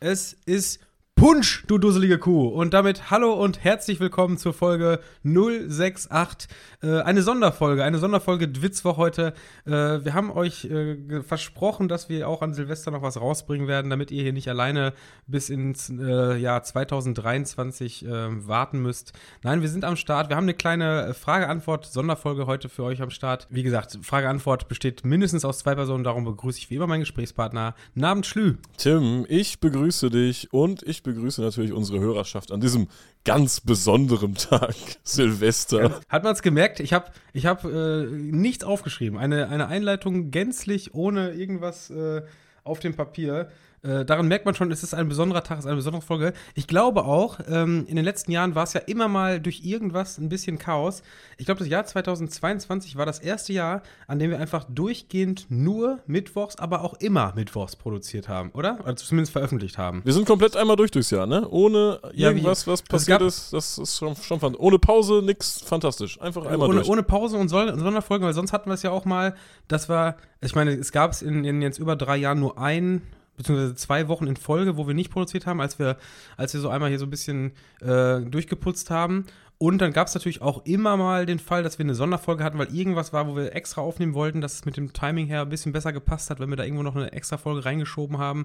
Es ist Punsch, du dusselige Kuh. Und damit hallo und herzlich willkommen zur Folge 068. Äh, eine Sonderfolge, eine Sonderfolge Dwitzwoch heute. Äh, wir haben euch äh, versprochen, dass wir auch an Silvester noch was rausbringen werden, damit ihr hier nicht alleine bis ins äh, Jahr 2023 äh, warten müsst. Nein, wir sind am Start. Wir haben eine kleine Frage-Antwort-Sonderfolge heute für euch am Start. Wie gesagt, Frage-Antwort besteht mindestens aus zwei Personen. Darum begrüße ich wie immer meinen Gesprächspartner. Namens Schlü. Tim, ich begrüße dich und ich begrüße natürlich unsere Hörerschaft an diesem ganz besonderen Tag, Silvester. Hat man es gemerkt? Ich habe ich hab, äh, nichts aufgeschrieben. Eine, eine Einleitung gänzlich ohne irgendwas äh, auf dem Papier. Äh, daran merkt man schon, es ist ein besonderer Tag, es ist eine besondere Folge. Ich glaube auch, ähm, in den letzten Jahren war es ja immer mal durch irgendwas ein bisschen Chaos. Ich glaube, das Jahr 2022 war das erste Jahr, an dem wir einfach durchgehend nur Mittwochs, aber auch immer Mittwochs produziert haben, oder? Also zumindest veröffentlicht haben. Wir sind komplett einmal durch durchs Jahr, ne? Ohne irgendwas, was es passiert ist. Das ist schon, schon fand. Ohne Pause, nix fantastisch. Einfach einmal ohne, durch. ohne Pause und Son- Sonderfolgen, weil sonst hatten wir es ja auch mal, das war, ich meine, es gab es in, in jetzt über drei Jahren nur ein beziehungsweise zwei Wochen in Folge, wo wir nicht produziert haben, als wir, als wir so einmal hier so ein bisschen äh, durchgeputzt haben. Und dann gab es natürlich auch immer mal den Fall, dass wir eine Sonderfolge hatten, weil irgendwas war, wo wir extra aufnehmen wollten, dass es mit dem Timing her ein bisschen besser gepasst hat, wenn wir da irgendwo noch eine extra Folge reingeschoben haben.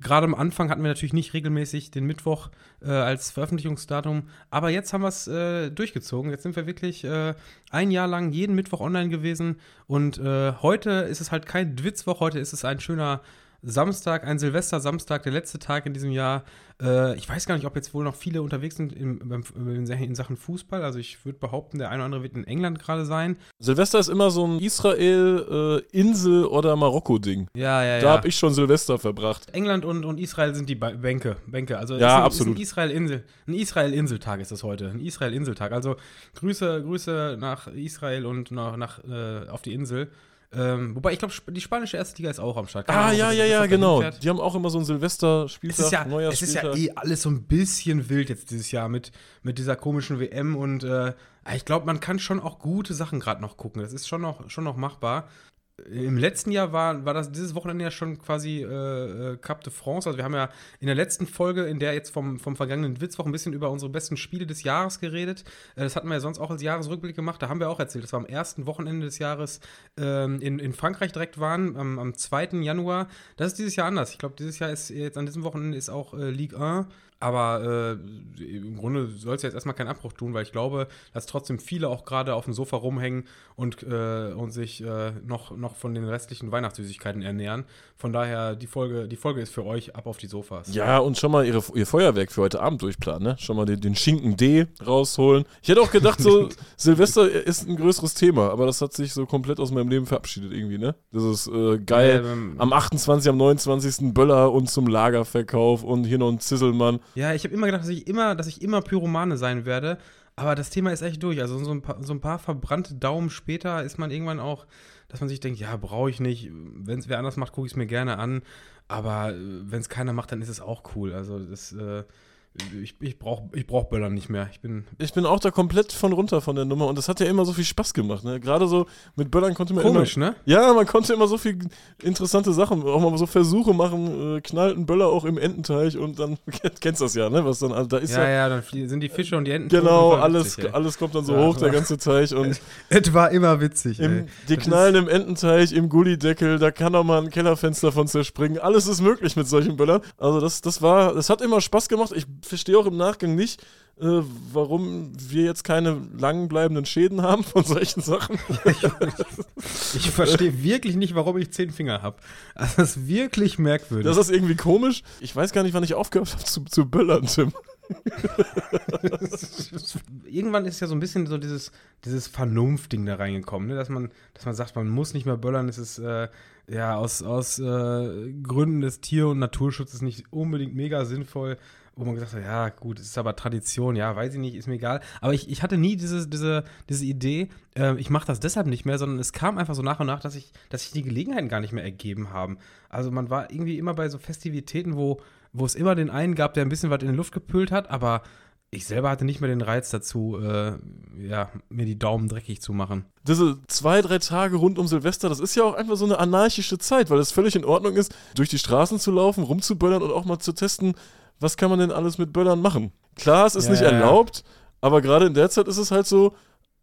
Gerade am Anfang hatten wir natürlich nicht regelmäßig den Mittwoch äh, als Veröffentlichungsdatum, aber jetzt haben wir es äh, durchgezogen. Jetzt sind wir wirklich äh, ein Jahr lang jeden Mittwoch online gewesen und äh, heute ist es halt kein Dwitzwoch, heute ist es ein schöner Samstag, ein Silvester-Samstag, der letzte Tag in diesem Jahr. Äh, ich weiß gar nicht, ob jetzt wohl noch viele unterwegs sind in, beim, in, in Sachen Fußball. Also ich würde behaupten, der eine oder andere wird in England gerade sein. Silvester ist immer so ein Israel-Insel- oder Marokko-Ding. Ja, ja, Da habe ich schon Silvester verbracht. England und, und Israel sind die Ba- Bänke. Bänke. Also Ja, ein, absolut. Israel-Insel. Ein Israel-Inseltag ist das heute. Ein Israel-Inseltag. Also Grüße, Grüße nach Israel und nach, nach äh, auf die Insel. Ähm, wobei ich glaube, die spanische erste Liga ist auch am Start. Keine Ah, Ahnung, ja, ja, ja, genau. fährt. Die haben auch immer so einen Silvester-Spieltag, Es ist, ja, es ist ja eh alles so ein bisschen wild jetzt dieses Jahr mit, mit dieser komischen WM und äh, ich glaube, man kann schon auch gute Sachen gerade noch gucken. Das ist schon noch, schon noch machbar. Im letzten Jahr war, war das dieses Wochenende ja schon quasi äh, äh, Cup de France. Also wir haben ja in der letzten Folge, in der jetzt vom, vom vergangenen Witzwoch ein bisschen über unsere besten Spiele des Jahres geredet. Äh, das hatten wir ja sonst auch als Jahresrückblick gemacht. Da haben wir auch erzählt, dass wir am ersten Wochenende des Jahres ähm, in, in Frankreich direkt waren, am, am 2. Januar. Das ist dieses Jahr anders. Ich glaube, dieses Jahr ist jetzt an diesem Wochenende ist auch äh, Ligue 1. Aber äh, im Grunde soll es jetzt erstmal keinen Abbruch tun, weil ich glaube, dass trotzdem viele auch gerade auf dem Sofa rumhängen und, äh, und sich äh, noch, noch von den restlichen Weihnachtssüßigkeiten ernähren. Von daher, die Folge, die Folge ist für euch ab auf die Sofas. Ja, und schon mal ihre, ihr Feuerwerk für heute Abend durchplanen, ne? Schon mal den, den Schinken D rausholen. Ich hätte auch gedacht, so Silvester ist ein größeres Thema, aber das hat sich so komplett aus meinem Leben verabschiedet irgendwie, ne? Das ist äh, geil. Ähm, Am 28., am 29. Böller und zum Lagerverkauf und hier noch ein Zisselmann. Ja, ich habe immer gedacht, dass ich immer, dass ich immer Pyromane sein werde. Aber das Thema ist echt durch. Also so ein paar, so ein paar verbrannte Daumen später ist man irgendwann auch, dass man sich denkt, ja, brauche ich nicht. Wenn es wer anders macht, gucke ich es mir gerne an. Aber wenn es keiner macht, dann ist es auch cool. Also das, äh, ich, ich brauche ich brauch Böllern nicht mehr. Ich bin Ich bin auch da komplett von runter von der Nummer und das hat ja immer so viel Spaß gemacht, ne? Gerade so mit Böllern konnte man komisch, immer. ne? Ja, man konnte immer so viel interessante Sachen, auch mal so Versuche machen, äh, knallt ein Böller auch im Ententeich und dann, kennst das ja, ne? Was dann, da ist Ja, ja, ja, dann sind die Fische und die Enten. genau, alles, witzig, alles kommt dann so Ja, hoch, der ganze Teich und Es war immer witzig, im, die Das knallen im Ententeich, im Gullideckel, da kann auch mal ein Kellerfenster von zerspringen. Alles ist möglich mit solchen Böllern. Also das, das war, das hat immer Spaß gemacht. Ich verstehe auch im Nachgang nicht, äh, warum wir jetzt keine lang bleibenden Schäden haben von solchen Sachen. Ich verstehe wirklich nicht, warum ich zehn Finger habe. Also das ist wirklich merkwürdig. Das ist irgendwie komisch. Ich weiß gar nicht, wann ich aufgehört habe zu, zu böllern, Tim. Irgendwann ist ja so ein bisschen so dieses, dieses Vernunftding da reingekommen, ne? dass, man, dass man sagt, man muss nicht mehr böllern. Es ist äh, ja aus, aus äh, Gründen des Tier- und Naturschutzes nicht unbedingt mega sinnvoll. Wo man gesagt hat, ja gut, es ist aber Tradition, ja, weiß ich nicht, ist mir egal. Aber ich, ich hatte nie diese, diese, diese Idee, äh, ich mache das deshalb nicht mehr, sondern es kam einfach so nach und nach, dass ich, dass sich die Gelegenheiten gar nicht mehr ergeben haben. Also man war irgendwie immer bei so Festivitäten, wo, wo es immer den einen gab, der ein bisschen was in die Luft gepült hat, aber ich selber hatte nicht mehr den Reiz dazu, äh, ja, mir die Daumen dreckig zu machen. Diese zwei, drei Tage rund um Silvester, das ist ja auch einfach so eine anarchische Zeit, weil es völlig in Ordnung ist, durch die Straßen zu laufen, rumzuböllern und auch mal zu testen, was kann man denn alles mit Böllern machen. Klar, es ist Ja, nicht ja. erlaubt, aber gerade in der Zeit ist es halt so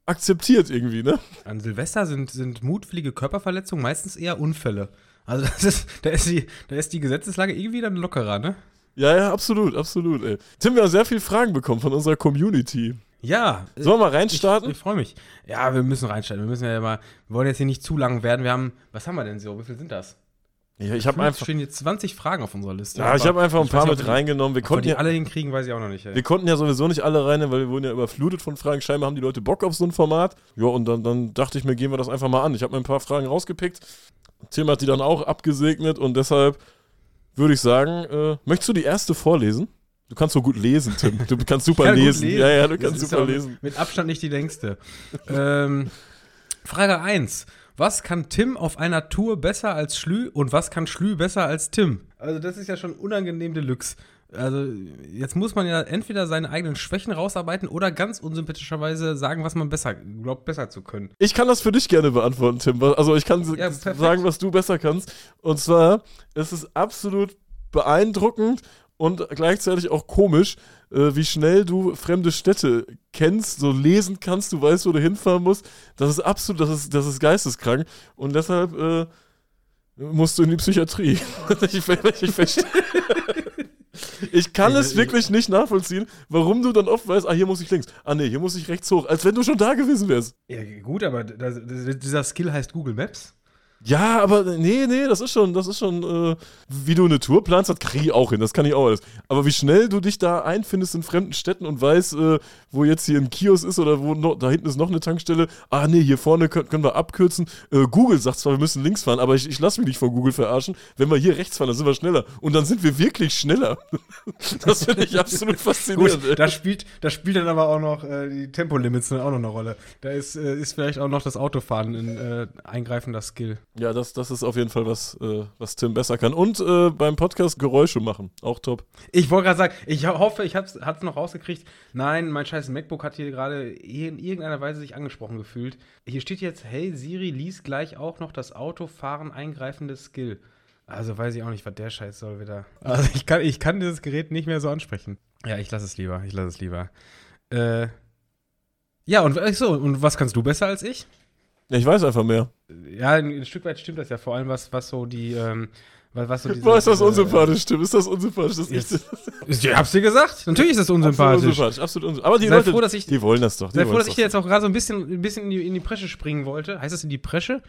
akzeptiert irgendwie, ne? An Silvester sind, sind mutwillige Körperverletzungen meistens eher Unfälle. Also das ist, da, ist die, da ist die Gesetzeslage irgendwie dann lockerer, ne? Ja, ja, absolut, absolut, ey. Tim, wir haben sehr viele Fragen bekommen von unserer Community. Ja. Sollen wir mal Ich, reinstarten? ich freue mich. Ja, wir müssen reinstarten. Wir müssen ja immer, wir wollen jetzt hier nicht zu lang werden. Wir haben, was haben wir denn so? Wie viel sind das? Ja, ich habe einfach, stehen jetzt 20 Fragen auf unserer Liste. ja, ich habe einfach ein ich paar mit reingenommen. Wir konnten die ja, alle hinkriegen, weiß ich auch noch nicht. Ey. wir konnten ja sowieso nicht alle rein, weil wir wurden ja überflutet von Fragen. Scheinbar haben die Leute Bock auf so ein Format. Ja, und dann, dann dachte ich mir, gehen wir das einfach mal an. Ich habe mir ein paar Fragen rausgepickt. Tim hat die dann auch abgesegnet und deshalb würde ich sagen, äh, möchtest du die erste vorlesen? Du kannst so gut lesen, Tim. Du kannst super lesen. lesen. Ja, ja, du Das kannst ist super lesen. Mit Abstand nicht die längste. ähm, Frage 1. Was kann Tim auf einer Tour besser als Schlü und was kann Schlü besser als Tim? Also das ist ja schon unangenehm Deluxe. Also jetzt muss man ja entweder seine eigenen Schwächen rausarbeiten oder ganz unsympathischerweise sagen, was man besser glaubt, besser zu können. Ich kann das für dich gerne beantworten, Tim. Also ich kann Ja, sagen, was du besser kannst. Und zwar, es ist absolut beeindruckend und gleichzeitig auch komisch, äh, wie schnell du fremde Städte kennst, so lesen kannst, du weißt, wo du hinfahren musst. Das ist absolut, das ist, das ist geisteskrank. Und deshalb äh, musst du in die Psychiatrie. ich, ich verstehe. Ich kann es ich- wirklich nicht nachvollziehen, warum du dann oft weißt, ah, hier muss ich links, ah nee, hier muss ich rechts hoch, als wenn du schon da gewesen wärst. Ja, gut, aber das, dieser Skill heißt Google Maps. Ja, aber nee, nee, das ist schon, das ist schon, äh, wie du eine Tour planst, das kriege ich auch hin, das kann ich auch alles. Aber wie schnell du dich da einfindest in fremden Städten und weißt, äh, wo jetzt hier ein Kiosk ist oder wo noch, da hinten ist noch eine Tankstelle, ah nee, hier vorne können, können wir abkürzen. Äh, Google sagt zwar, wir müssen links fahren, aber ich, ich lasse mich nicht von Google verarschen. Wenn wir hier rechts fahren, dann sind wir schneller. Und dann sind wir wirklich schneller. das finde ich absolut faszinierend. Gut, da spielt, da spielt dann aber auch noch äh, die Tempolimits dann auch noch eine Rolle. Da ist, äh, ist vielleicht auch noch das Autofahren ein äh, eingreifender Skill. Ja, das, das ist auf jeden Fall was, äh, was Tim besser kann. Und äh, beim Podcast Geräusche machen. Auch top. Ich wollte gerade sagen, ich hoffe, ich habe es noch rausgekriegt. Nein, mein scheiß MacBook hat hier gerade in irgendeiner Weise sich angesprochen gefühlt. Hier steht jetzt, hey Siri, lies gleich auch noch das Autofahren eingreifende Skill. Also weiß ich auch nicht, was der Scheiß soll wieder. Also ich kann, ich kann dieses Gerät nicht mehr so ansprechen. Ja, ich lasse es lieber, ich lasse es lieber. Äh, ja, und so, und was kannst du besser als ich? Ja, ich weiß einfach mehr. Ja, ein, ein Stück weit stimmt das ja, vor allem was, was so die, ähm, was, was so diese, Boah, ist das unsympathisch, Tim? Ist das unsympathisch? Das ist echt Ich hab's dir gesagt. Natürlich ist das absolut unsympathisch. unsympathisch. Absolut unsympathisch. Aber die Sei Leute, froh, dass ich- die wollen das doch. Sei froh, dass ich dir jetzt auch gerade so ein bisschen, ein bisschen in, die, in die Presche springen wollte. Heißt das in die Presche?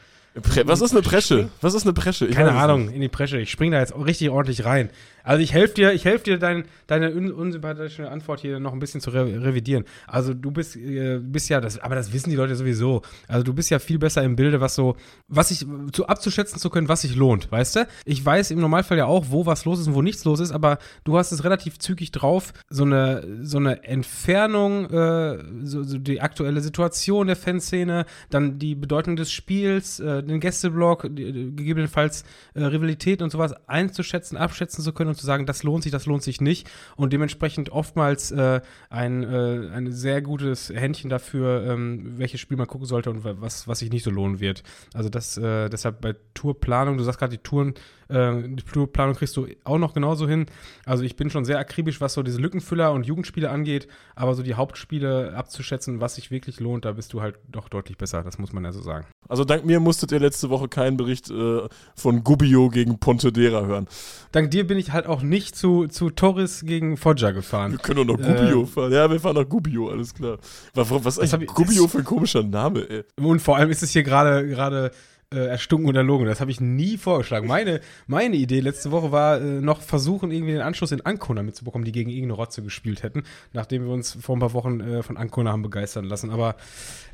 Pre was ist eine Presche? Was ist eine Presche? Ich Keine Ahnung, in die Presche. Ich spring da jetzt richtig ordentlich rein. Also ich helfe dir, ich helfe dir, dein, deine un unsympathische Antwort hier noch ein bisschen zu re revidieren. Also du bist, äh, bist ja, das, aber das wissen die Leute sowieso. Also du bist ja viel besser im Bilde, was so, was sich zu abzuschätzen zu können, was sich lohnt, weißt du? Ich weiß im Normalfall ja auch, wo was los ist und wo nichts los ist, aber du hast es relativ zügig drauf, so eine, so eine Entfernung, äh, so, so die aktuelle Situation der Fanszene, dann die Bedeutung des Spiels, äh, den Gästeblock, die, gegebenenfalls äh, Rivalität und sowas einzuschätzen, abschätzen zu können und zu sagen, das lohnt sich, das lohnt sich nicht und dementsprechend oftmals äh, ein, äh, ein sehr gutes Händchen dafür, ähm, welches Spiel man gucken sollte und wa- was, was sich nicht so lohnen wird. Also das, äh, deshalb bei Tourplanung, du sagst gerade, die Touren, äh, die Tourplanung kriegst du auch noch genauso hin. Also ich bin schon sehr akribisch, was so diese Lückenfüller und Jugendspiele angeht, aber so die Hauptspiele abzuschätzen, was sich wirklich lohnt, da bist du halt doch deutlich besser, das muss man ja so sagen. Also dank mir musstet ihr letzte Woche keinen Bericht äh, von Gubbio gegen Pontedera hören. Dank dir bin ich halt auch nicht zu, zu Torres gegen Foggia Wir gefahren. können doch noch Äh, Gubbio fahren. Ja, wir fahren nach Gubbio, alles klar. Was, was ist eigentlich ich- Gubbio für ein komischer Name, ey? Und vor allem ist es hier gerade gerade äh, erstunken und erlogen. Das habe ich nie vorgeschlagen. Meine, meine Idee letzte Woche war äh, noch versuchen, irgendwie den Anschluss in Ancona mitzubekommen, die gegen irgendeine Rotze gespielt hätten, nachdem wir uns vor ein paar Wochen äh, von Ancona haben begeistern lassen. Aber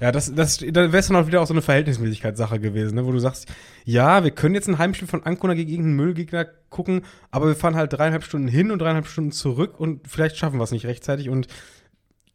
ja, das, das, da wäre es dann auch wieder auch so eine Verhältnismäßigkeitssache gewesen, ne? wo du sagst, ja, wir können jetzt ein Heimspiel von Ancona gegen irgendeinen Müllgegner gucken, aber wir fahren halt dreieinhalb Stunden hin und dreieinhalb Stunden zurück und vielleicht schaffen wir es nicht rechtzeitig und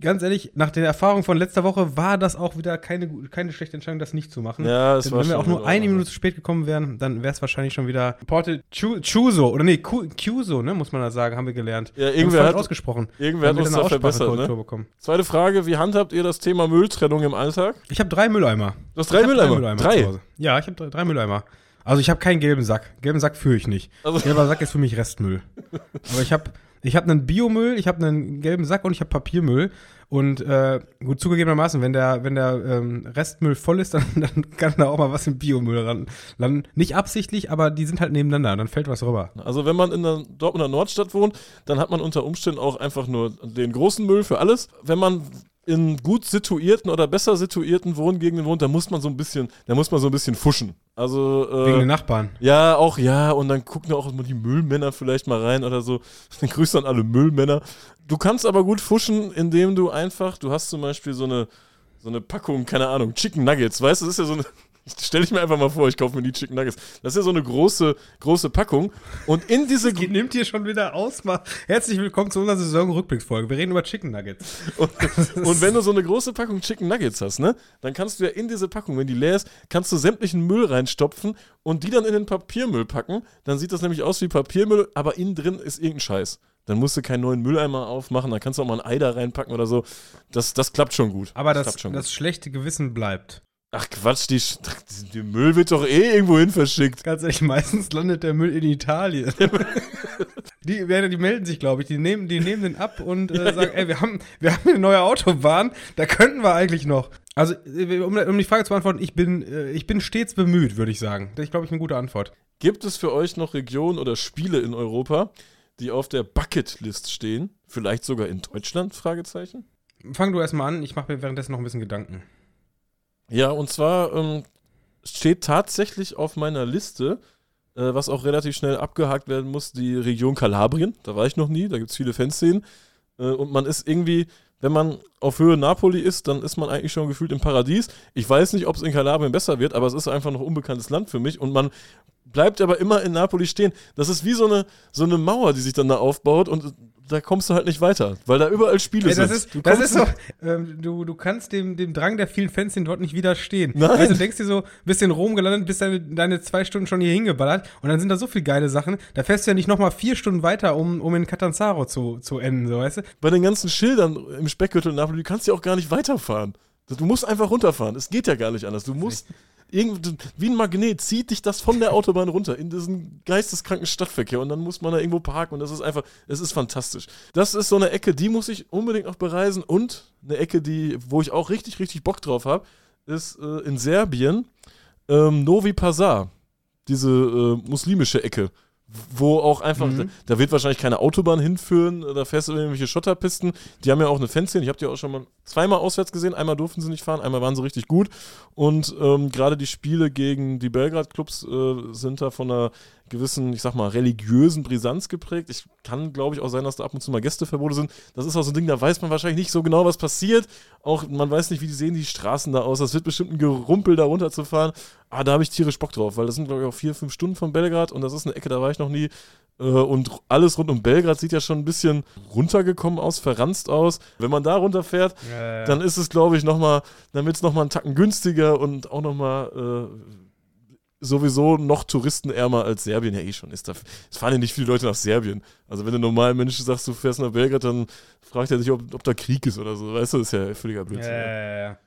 ganz ehrlich, nach der Erfahrung von letzter Woche war das auch wieder keine, keine schlechte Entscheidung, das nicht zu machen. Ja, es Denn war wenn wir auch nur eine Minute zu spät gekommen wären, dann wäre es wahrscheinlich schon wieder Porte Chu- Chuso oder nee, Cuso, ne, muss man da sagen, haben wir gelernt. Ja, irgendwer hat- ausgesprochen. Irgendwer hat uns da eine verbessert, ne? bekommen. Zweite Frage, wie handhabt ihr das Thema Mülltrennung im Alltag? Ich habe drei Mülleimer. Du hast drei Ich Mülleimer? Drei? Hause. Ja, ich habe drei, drei Mülleimer. Also ich habe keinen gelben Sack. Gelben Sack führe ich nicht. Also- Gelber Sack ist für mich Restmüll. Aber ich habe ich hab einen Biomüll, ich habe einen gelben Sack und ich habe Papiermüll. Und äh, gut zugegebenermaßen, wenn der, wenn der ähm, Restmüll voll ist, dann, dann kann da auch mal was im Biomüll ran landen. Nicht absichtlich, aber die sind halt nebeneinander, dann fällt was rüber. Also wenn man in der Dortmunder Nordstadt wohnt, dann hat man unter Umständen auch einfach nur den großen Müll für alles. Wenn man in gut situierten oder besser situierten Wohngegenden wohnt, da muss man so ein bisschen, da muss man so ein bisschen fuschen. Also äh, Wegen den Nachbarn. ja, auch ja, und dann gucken auch mal die Müllmänner vielleicht mal rein oder so. Grüße an alle Müllmänner. Du kannst aber gut fuschen, indem du einfach, du hast zum Beispiel so eine, so eine Packung, keine Ahnung, Chicken Nuggets, weißt du, das ist ja so eine, stell ich mir einfach mal vor, ich kaufe mir die Chicken Nuggets. Das ist ja so eine große, große Packung und in diese, Die nimmt hier schon wieder Ausmaß. Herzlich willkommen zu unserer Saison-Rückblicksfolge. Wir reden über Chicken Nuggets. und, und wenn du so eine große Packung Chicken Nuggets hast, ne, dann kannst du ja in diese Packung, wenn die leer ist, kannst du sämtlichen Müll reinstopfen und die dann in den Papiermüll packen. Dann sieht das nämlich aus wie Papiermüll, aber innen drin ist irgendein Scheiß. Dann musst du keinen neuen Mülleimer aufmachen, dann kannst du auch mal ein Ei da reinpacken oder so. Das, das klappt schon gut. Aber das, schon das schlechte Gewissen bleibt. Ach Quatsch, die, die Müll wird doch eh irgendwo hin verschickt. Ganz ehrlich, meistens landet der Müll in Italien. die, die melden sich, glaube ich. Die nehmen, die nehmen den ab und äh, sagen, ey, wir haben, wir haben eine neue Autobahn, da könnten wir eigentlich noch. Also, äh, um, um die Frage zu beantworten, ich bin, äh, ich bin stets bemüht, würde ich sagen. Das ist, glaube ich, eine gute Antwort. Gibt es für euch noch Regionen oder Spiele in Europa, die auf der Bucketlist stehen? Vielleicht sogar in Deutschland? Fragezeichen. Fang du erstmal an, ich mache mir währenddessen noch ein bisschen Gedanken. Ja, und zwar ähm, steht tatsächlich auf meiner Liste, äh, was auch relativ schnell abgehakt werden muss, die Region Kalabrien. Da war ich noch nie, da gibt es viele Fanszenen. Äh, und man ist irgendwie, wenn man auf Höhe Napoli ist, dann ist man eigentlich schon gefühlt im Paradies. Ich weiß nicht, ob es in Kalabrien besser wird, aber es ist einfach noch unbekanntes Land für mich. Und man bleibt aber immer in Napoli stehen. Das ist wie so eine, so eine Mauer, die sich dann da aufbaut und da kommst du halt nicht weiter, weil da überall Spiele Ey, das sind. ist, Du das ist so, ähm, du, du kannst dem, dem Drang der vielen Fans dort nicht widerstehen. Nein. Also, du denkst dir so, bist in Rom gelandet, bist deine, deine zwei Stunden schon hier hingeballert und dann sind da so viele geile Sachen, da fährst du ja nicht nochmal vier Stunden weiter, um, um in Catanzaro zu, zu enden, so, weißt du? bei den ganzen Schildern im Speckgürtel Napoli, du kannst ja auch gar nicht weiterfahren. Du musst einfach runterfahren. Es geht ja gar nicht anders. Du musst irgend, wie ein Magnet zieht dich das von der Autobahn runter in diesen geisteskranken Stadtverkehr und dann muss man da irgendwo parken und das ist einfach, es ist fantastisch. Das ist so eine Ecke, die muss ich unbedingt noch bereisen und eine Ecke, die, wo ich auch richtig, richtig Bock drauf habe, ist äh, in Serbien ähm, Novi Pazar, diese äh, muslimische Ecke. Wo auch einfach, Mhm. da, wird wahrscheinlich keine Autobahn hinführen, da fährst du irgendwelche Schotterpisten. Die haben ja auch eine Fanszene, ich habe die auch schon mal zweimal auswärts gesehen. Einmal durften sie nicht fahren, einmal waren sie richtig gut. Und ähm, gerade die Spiele gegen die Belgrad-Clubs äh, sind da von einer gewissen, ich sag mal, religiösen Brisanz geprägt. Ich kann, glaube ich, auch sein, dass da ab und zu mal Gästeverbote sind. Das ist auch so ein Ding, da weiß man wahrscheinlich nicht so genau, was passiert. Auch man weiß nicht, wie die sehen die Straßen da aus. Das wird bestimmt ein Gerumpel, da runterzufahren. Ah, da habe ich tierisch Bock drauf, weil das sind, glaube ich, auch vier, fünf Stunden von Belgrad und das ist eine Ecke, da war ich noch nie. Äh, Und alles rund um Belgrad sieht ja schon ein bisschen runtergekommen aus, verranzt aus. Wenn man da runterfährt, dann ist es, glaube ich, nochmal, dann wird es nochmal einen Tacken günstiger und auch nochmal äh, sowieso noch touristenärmer als Serbien ja eh schon ist. Da, es fahren ja nicht viele Leute nach Serbien. Also wenn du normal Menschen sagst, du fährst nach Belgrad, dann fragt er sich, ob, ob da Krieg ist oder so. Weißt du, das ist ja völliger Blödsinn. Ja, ja, ja.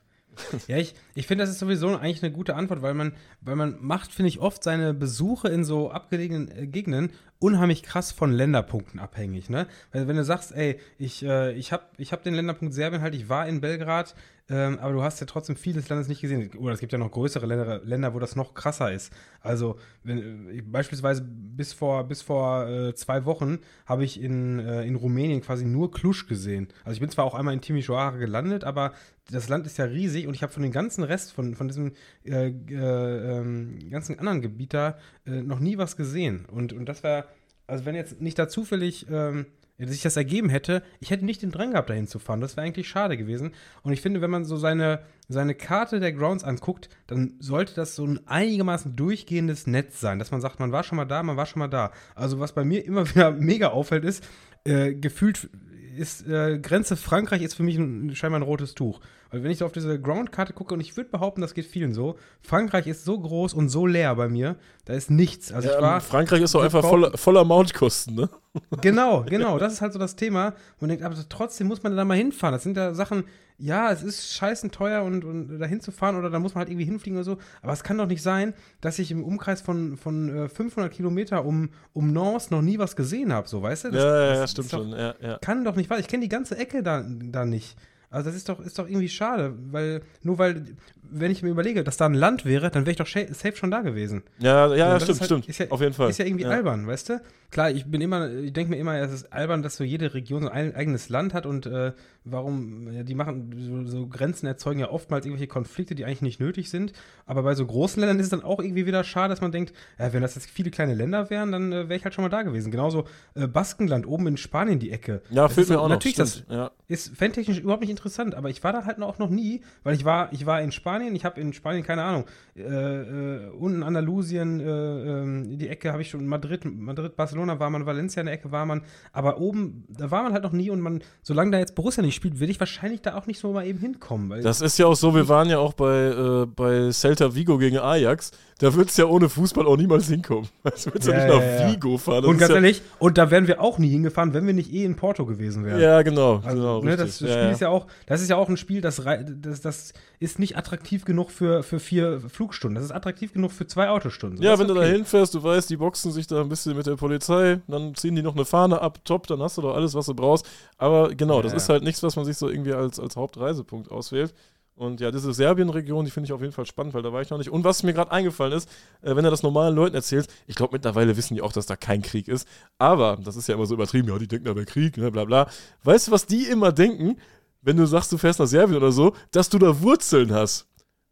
ja, ich, ich finde, das ist sowieso eigentlich eine gute Antwort, weil man, weil man macht, finde ich, oft seine Besuche in so abgelegenen äh, Gegenden unheimlich krass von Länderpunkten abhängig, ne? Weil wenn du sagst, ey, ich, äh, ich habe ich hab den Länderpunkt Serbien halt, ich war in Belgrad, ähm, aber du hast ja trotzdem viel des Landes nicht gesehen. Oder es gibt ja noch größere Länder, Länder wo das noch krasser ist. Also wenn, äh, beispielsweise bis vor, bis vor äh, zwei Wochen habe ich in, äh, in Rumänien quasi nur Klusch gesehen. Also ich bin zwar auch einmal in Timișoara gelandet, aber das Land ist ja riesig und ich habe von dem ganzen Rest, von, von diesem äh, äh, ähm, ganzen anderen Gebiet da äh, noch nie was gesehen. Und, und das wäre, also wenn jetzt nicht da zufällig ähm, sich das ergeben hätte, ich hätte nicht den Drang gehabt, dahin zu fahren. Das wäre eigentlich schade gewesen. Und ich finde, wenn man so seine, seine Karte der Grounds anguckt, dann sollte das so ein einigermaßen durchgehendes Netz sein, dass man sagt, man war schon mal da, man war schon mal da. Also was bei mir immer wieder mega auffällt, ist, äh, gefühlt ist äh, Grenze Frankreich ist für mich ein, scheinbar ein rotes Tuch. Weil wenn ich so auf diese Groundkarte gucke, und ich würde behaupten, das geht vielen so, Frankreich ist so groß und so leer bei mir, da ist nichts. Also Ja, ich war, Frankreich ist doch einfach voller, voller Mountkosten, ne? Genau, genau, das ist halt so das Thema. Und denkt, aber trotzdem muss man da mal hinfahren. Das sind ja Sachen, ja, es ist scheißen teuer und, und da hinzufahren oder da muss man halt irgendwie hinfliegen oder so. Aber es kann doch nicht sein, dass ich im Umkreis von, von äh, 500 Kilometer um, um Nance noch nie was gesehen habe, so, weißt du? Das, ja, ja, das ja, stimmt doch, schon. Ja, ja. Kann doch nicht wahr. Ich kenne die ganze Ecke da, da nicht. Also das ist doch, ist doch irgendwie schade, weil nur weil, wenn ich mir überlege, dass da ein Land wäre, dann wäre ich doch safe schon da gewesen. Ja, ja, ja, stimmt, halt- stimmt. Ja, Auf jeden Fall. Ist ja irgendwie albern, weißt du? Klar, ich bin immer, ich denke mir immer, es ist albern, dass so jede Region so ein eigenes Land hat und äh, warum, ja, die machen, so, so Grenzen erzeugen ja oftmals irgendwelche Konflikte, die eigentlich nicht nötig sind. Aber bei so großen Ländern ist es dann auch irgendwie wieder schade, dass man denkt, ja, wenn das jetzt viele kleine Länder wären, dann äh, wäre ich halt schon mal da gewesen. Genauso äh, Baskenland, oben in Spanien die Ecke. ja, fehlt ist mir auch noch. Natürlich, das ja. ist fantechnisch überhaupt nicht interessant, aber ich war da halt auch noch nie, weil ich war, ich war in Spanien, ich habe in Spanien, keine Ahnung, äh, äh, unten Andalusien, äh, ähm, die Ecke habe ich schon, Madrid, Madrid, Barcelona war man, Valencia in der Ecke war man, aber oben, da war man halt noch nie und man, solange da jetzt Borussia nicht spielt, will ich wahrscheinlich da auch nicht so mal eben hinkommen, Das ist ja auch so, wir waren ja auch bei, äh, bei Celta Vigo gegen Ajax. Da wird es ja ohne Fußball auch niemals hinkommen. Also willst du Ja, nicht nach ja, ja. Vigo fahren. Das und ganz ja, ehrlich, und da wären wir auch nie hingefahren, wenn wir nicht eh in Porto gewesen wären. Ja, genau. Also, genau ne, richtig. das Spiel ja, ja. ist ja auch, das ist ja auch ein Spiel, das, das, das ist nicht attraktiv genug für, für vier Flugstunden. Das ist attraktiv genug für zwei Autostunden. So, Ja, das wenn ist du da okay. hinfährst, du weißt, die boxen sich da ein bisschen mit der Polizei, dann ziehen die noch eine Fahne ab, top, dann hast du doch alles, was du brauchst. Aber genau, Ja, das ja. ist halt nichts, was man sich so irgendwie als, als Hauptreisepunkt auswählt. Und ja, diese Serbien-Region, die finde ich auf jeden Fall spannend, weil da war ich noch nicht. Und was mir gerade eingefallen ist, äh, wenn du das normalen Leuten erzählst, ich glaube mittlerweile wissen die auch, dass da kein Krieg ist. Aber, das ist ja immer so übertrieben, ja, die denken da wäre Krieg, ne, bla bla. Weißt du, was die immer denken, wenn du sagst, du fährst nach Serbien oder so, dass du da Wurzeln hast?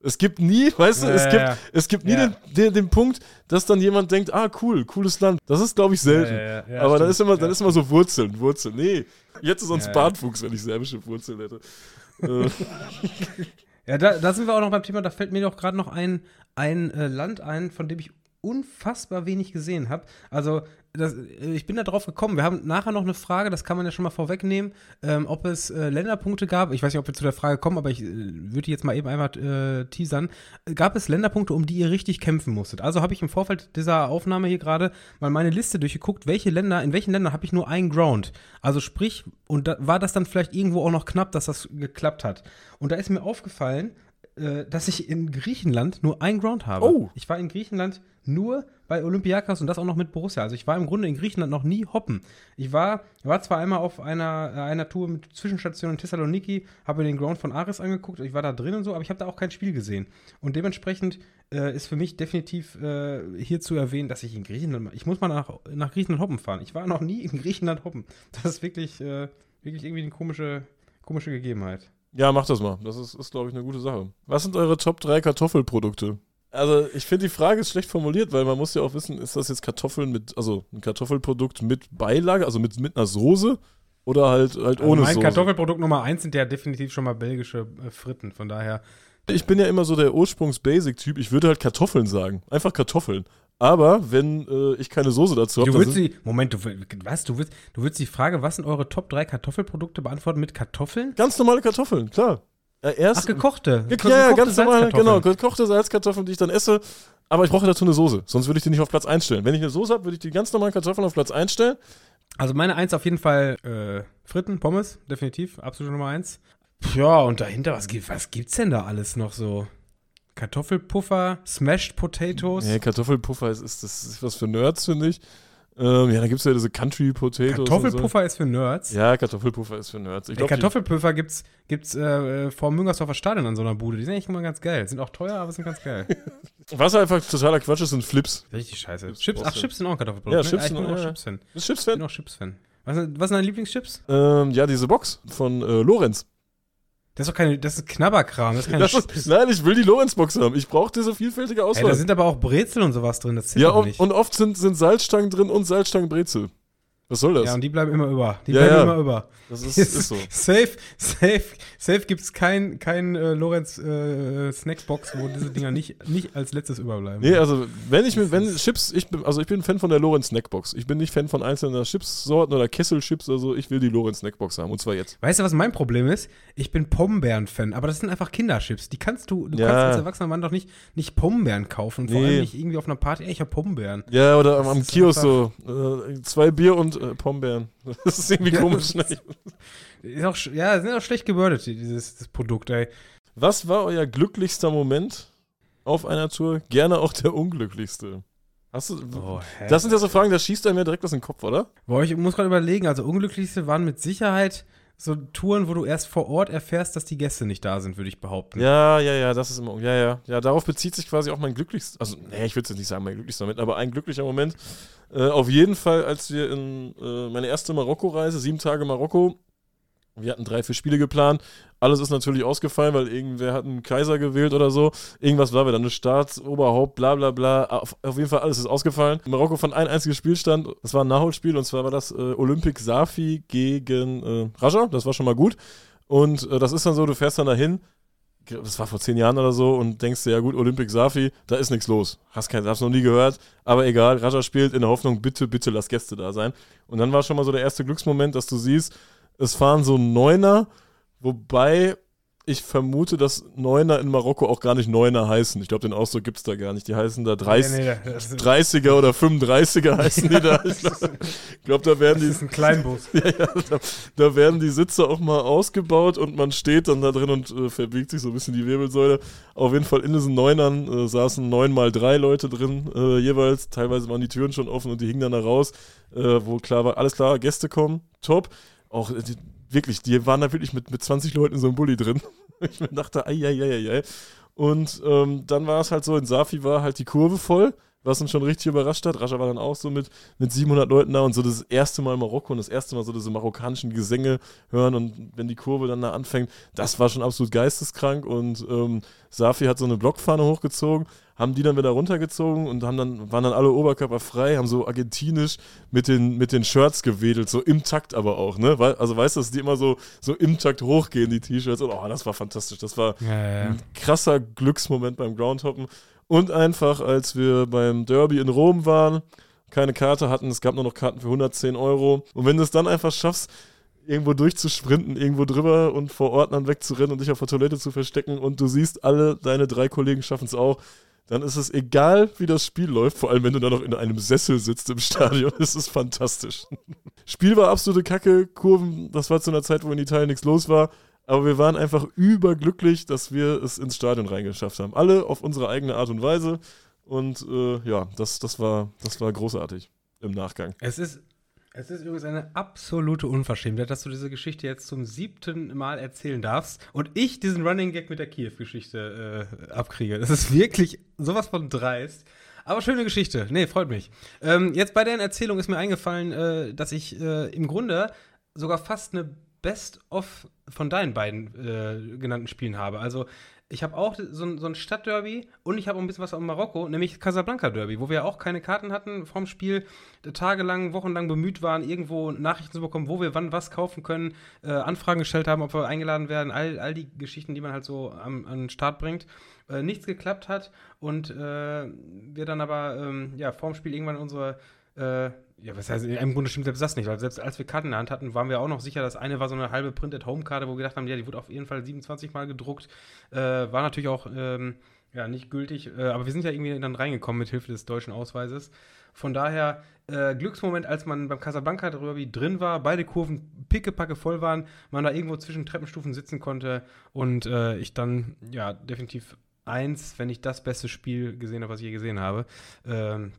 Es gibt nie, weißt du, es Ja, gibt, ja. es gibt nie Ja. den, den, den Punkt, dass dann jemand denkt, ah, cool, cooles Land. Das ist, glaube ich, selten. Aber dann stimmt. ist, immer, dann ist immer so Wurzeln, Wurzeln. Nee, jetzt ist uns ja. Bartwuchs, wenn ich serbische Wurzeln hätte. Ja, da, da sind wir auch noch beim Thema, da fällt mir doch gerade noch ein, ein äh, Land ein, von dem ich unfassbar wenig gesehen habe. Also, das, äh, ich bin da drauf gekommen. Wir haben nachher noch eine Frage, das kann man ja schon mal vorwegnehmen, ähm, ob es äh, Länderpunkte gab. Ich weiß nicht, ob wir zu der Frage kommen, aber ich äh, würde die jetzt mal eben einmal äh, teasern. Gab es Länderpunkte, um die ihr richtig kämpfen musstet? Also habe ich im Vorfeld dieser Aufnahme hier gerade mal meine Liste durchgeguckt, welche Länder, in welchen Ländern habe ich nur einen Ground. Also sprich, und da war das dann vielleicht irgendwo auch noch knapp, dass das geklappt hat. Und da ist mir aufgefallen, äh, dass ich in Griechenland nur ein Ground habe. Oh. Ich war in Griechenland nur bei Olympiakos und das auch noch mit Borussia. Also ich war im Grunde in Griechenland noch nie hoppen. Ich war, war zwar einmal auf einer, äh, einer Tour mit Zwischenstation in Thessaloniki, habe mir den Ground von Aris angeguckt, ich war da drin und so, aber ich habe da auch kein Spiel gesehen. Und dementsprechend äh, ist für mich definitiv äh, hier zu erwähnen, dass ich in Griechenland, ich muss mal nach, nach Griechenland hoppen fahren. Ich war noch nie in Griechenland hoppen. Das ist wirklich, äh, wirklich irgendwie eine komische, komische Gegebenheit. Ja, mach das mal. Das ist, ist glaube ich, eine gute Sache. Was sind eure Top 3 Kartoffelprodukte? Also, ich finde, die Frage ist schlecht formuliert, weil man muss ja auch wissen, ist das jetzt Kartoffeln mit, also ein Kartoffelprodukt mit Beilage, also mit, mit einer Soße oder halt, halt Also ohne mein Soße? Kartoffelprodukt Nummer eins sind ja definitiv schon mal belgische äh, Fritten. Von daher. Ich bin ja immer so der Ursprungs-Basic-Typ. Ich würde halt Kartoffeln sagen. Einfach Kartoffeln. Aber wenn äh, ich keine Soße dazu habe, Du würdest die. Moment, du was? Du willst, du willst die Frage, was sind eure Top 3 Kartoffelprodukte beantworten mit Kartoffeln? ganz normale Kartoffeln, klar. Ja, erst, Ach, gekochte. Ja, Ge- ja, ja, ganz normal, genau. Gekochte Salzkartoffeln, die ich dann esse. Aber ich brauche dazu eine Soße. Sonst würde ich die nicht auf Platz einstellen. Wenn ich eine Soße habe, würde ich die ganz normalen Kartoffeln auf Platz einstellen. Also meine Eins auf jeden Fall äh, Fritten, Pommes, definitiv, absolute Nummer eins. Ja, und dahinter, was, gibt, was gibt's denn da alles noch so? Kartoffelpuffer, Smashed Potatoes. Nee, Kartoffelpuffer ist, ist, das ist was für Nerds, finde ich. Ähm, ja, dann gibt es ja diese Country Potatoes. Kartoffelpuffer ist für Nerds. so. Ja, Kartoffelpuffer ist für Nerds. Ich glaub, die- Kartoffelpuffer gibt's, gibt's äh, vor Müngersdorfer Stadion an so einer Bude. Die sind eigentlich immer ganz geil. Sind auch teuer, aber sind ganz geil. Was einfach totaler Quatsch ist, sind Flips. Richtig scheiße. Chips Chips, ach. Chips sind auch ein Kartoffelprodukt. Ja, ne? Chips sind auch- ja. Chips-Fan. Bist du Ich Chips-Fan? bin auch Chips-Fan. Was, sind- was sind deine Lieblingschips? Ähm, ja, diese Box von äh, Lorenz. Das ist doch keine, das ist Knabberkram, das ist keine Das ist, nein, ich will die Lorenz-Box haben. Ich brauche diese vielfältige Ey, Auswahl. da sind aber auch Brezel und sowas drin, das zählt ja, und, nicht. und oft sind, sind Salzstangen drin und Salzstangenbrezel. Was soll das? Ja, und die bleiben immer über. Die Ja, bleiben ja. immer über. das ist, ist so. Safe, safe, safe gibt es kein, kein äh, Lorenz äh, Snackbox, wo diese Dinger nicht, nicht als letztes überbleiben. Nee, also wenn ich mit, wenn Chips, ich bin, also ich bin Fan von der Lorenz Snackbox. Ich bin nicht Fan von einzelnen Chipssorten oder Kesselchips, also ich will die Lorenz Snackbox haben und zwar jetzt. Weißt du, was mein Problem ist? Ich bin Pombeeren-Fan, aber das sind einfach Kinderchips. Die kannst du, du Ja. kannst als erwachsener Mann doch nicht, nicht Pombeeren kaufen. Vor Nee. allem nicht irgendwie auf einer Party. Ey, ich hab Pombeeren. Ja, oder am, Das am Kiosk so, äh, zwei Bier und äh, Pombeeren. Das ist irgendwie Ja, komisch. Ne? Ist auch, ja, sind auch schlecht gewordet, dieses Produkt, ey. Was war euer glücklichster Moment auf einer Tour? Gerne auch der unglücklichste. Hast du, Oh, das sind ja so Fragen, das schießt einem ja direkt aus dem Kopf, oder? Boah, ich muss gerade überlegen, also unglücklichste waren mit Sicherheit so Touren, wo du erst vor Ort erfährst, dass die Gäste nicht da sind, würde ich behaupten. Ja, ja, ja, das ist immer, ja, ja. Ja, darauf bezieht sich quasi auch mein glücklichster, also, nee, ich würde jetzt nicht sagen mein glücklichster Moment, aber ein glücklicher Moment. Äh, auf jeden Fall, als wir in äh, meine erste Marokko-Reise, sieben Tage Marokko, wir hatten drei, vier Spiele geplant. Alles ist natürlich ausgefallen, weil irgendwer hat einen Kaiser gewählt oder so. Irgendwas war dann, eine Staatsoberhaupt, bla bla bla. Auf, auf jeden Fall alles ist ausgefallen. Marokko fand ein einziges Spiel stand. Das war ein Nachholspiel und zwar war das äh, Olympic Safi gegen äh, Raja. Das war schon mal gut. Und äh, das ist dann so, du fährst dann dahin. Das war vor zehn Jahren oder so und denkst dir, ja gut, Olympic Safi, da ist nichts los. Hast kein, hast noch nie gehört, aber egal, Raja spielt in der Hoffnung, bitte, bitte lass Gäste da sein. Und dann war schon mal so der erste Glücksmoment, dass du siehst, es fahren so Neuner, wobei ich vermute, dass Neuner in Marokko auch gar nicht Neuner heißen. Ich glaube, den Ausdruck gibt es da gar nicht. Die heißen da 30, Nee, nee, das, ist, 30er oder 35er heißen die da. Ich glaube, da werden das die ist ein Kleinbus. ja, ja, da, da werden die Sitze auch mal ausgebaut und man steht dann da drin und äh, verbiegt sich so ein bisschen die Wirbelsäule. Auf jeden Fall in diesen Neunern äh, saßen neun mal drei Leute drin äh, jeweils. Teilweise waren die Türen schon offen und die hingen dann da raus, äh, wo klar war, alles klar, Gäste kommen, top. Auch äh, die, wirklich, die waren da wirklich mit, mit 20 Leuten in so einem Bulli drin. ich mir dachte, ei, ei, ei, ei, ei. Und ähm, dann war es halt so, in Safi war halt die Kurve voll, was uns schon richtig überrascht hat. Rascha war dann auch so mit, mit 700 Leuten da und so das erste Mal Marokko und das erste Mal so diese marokkanischen Gesänge hören und wenn die Kurve dann da anfängt, das war schon absolut geisteskrank und ähm, Safi hat so eine Blockfahne hochgezogen, haben die dann wieder runtergezogen und haben dann, waren dann alle oberkörperfrei, haben so argentinisch mit den, mit den Shirts gewedelt, so im Takt aber auch, ne? Also weißt du, dass die immer so, so im Takt hochgehen, die T-Shirts und oh, das war fantastisch, das war Ja, ja, ja. ein krasser Glücksmoment beim Groundhoppen. Und einfach, als wir beim Derby in Rom waren, keine Karte hatten, es gab nur noch Karten für 110 Euro. Und wenn du es dann einfach schaffst, irgendwo durchzusprinten, irgendwo drüber und vor Ort dann wegzurennen und dich auf der Toilette zu verstecken und du siehst, alle deine drei Kollegen schaffen es auch, dann ist es egal, wie das Spiel läuft, vor allem wenn du dann noch in einem Sessel sitzt im Stadion, es ist fantastisch. Spiel war absolute Kacke, Kurven, das war zu einer Zeit, wo in Italien nichts los war, aber wir waren einfach überglücklich, dass wir es ins Stadion reingeschafft haben. Alle auf unsere eigene Art und Weise und äh, ja, das, das, war, das war großartig im Nachgang. Es ist, es ist übrigens eine absolute Unverschämtheit, dass du diese Geschichte jetzt zum siebten Mal erzählen darfst und ich diesen Running Gag mit der Kiew-Geschichte äh, abkriege. Das ist wirklich sowas von dreist. Aber schöne Geschichte. Nee, freut mich. Ähm, jetzt bei der Erzählung ist mir eingefallen, äh, dass ich äh, im Grunde sogar fast eine Best-of von deinen beiden äh, genannten Spielen habe. Also ich habe auch so ein, so ein Stadtderby und ich habe auch ein bisschen was aus Marokko, nämlich Casablanca Derby, wo wir auch keine Karten hatten vom Spiel, äh, tagelang, wochenlang bemüht waren, irgendwo Nachrichten zu bekommen, wo wir wann was kaufen können, äh, Anfragen gestellt haben, ob wir eingeladen werden, all, all die Geschichten, die man halt so am, an den Start bringt. Äh, nichts geklappt hat und äh, wir dann aber ähm, ja, vorm Spiel irgendwann unsere äh, ja, was heißt, im Grunde stimmt selbst das nicht, weil selbst als wir Karten in der Hand hatten, waren wir auch noch sicher, dass eine war so eine halbe Print-at-Home-Karte, wo wir gedacht haben, ja, die wurde auf jeden Fall 27 Mal gedruckt. Äh, war natürlich auch ähm, ja, nicht gültig, äh, aber wir sind ja irgendwie dann reingekommen mit Hilfe des deutschen Ausweises. Von daher, äh, Glücksmoment, als man beim Casablanca Derby drin war, beide Kurven pickepacke voll waren, man da irgendwo zwischen Treppenstufen sitzen konnte und äh, ich dann, ja, definitiv eins, wenn nicht das beste Spiel gesehen habe, was ich je gesehen habe. Ähm,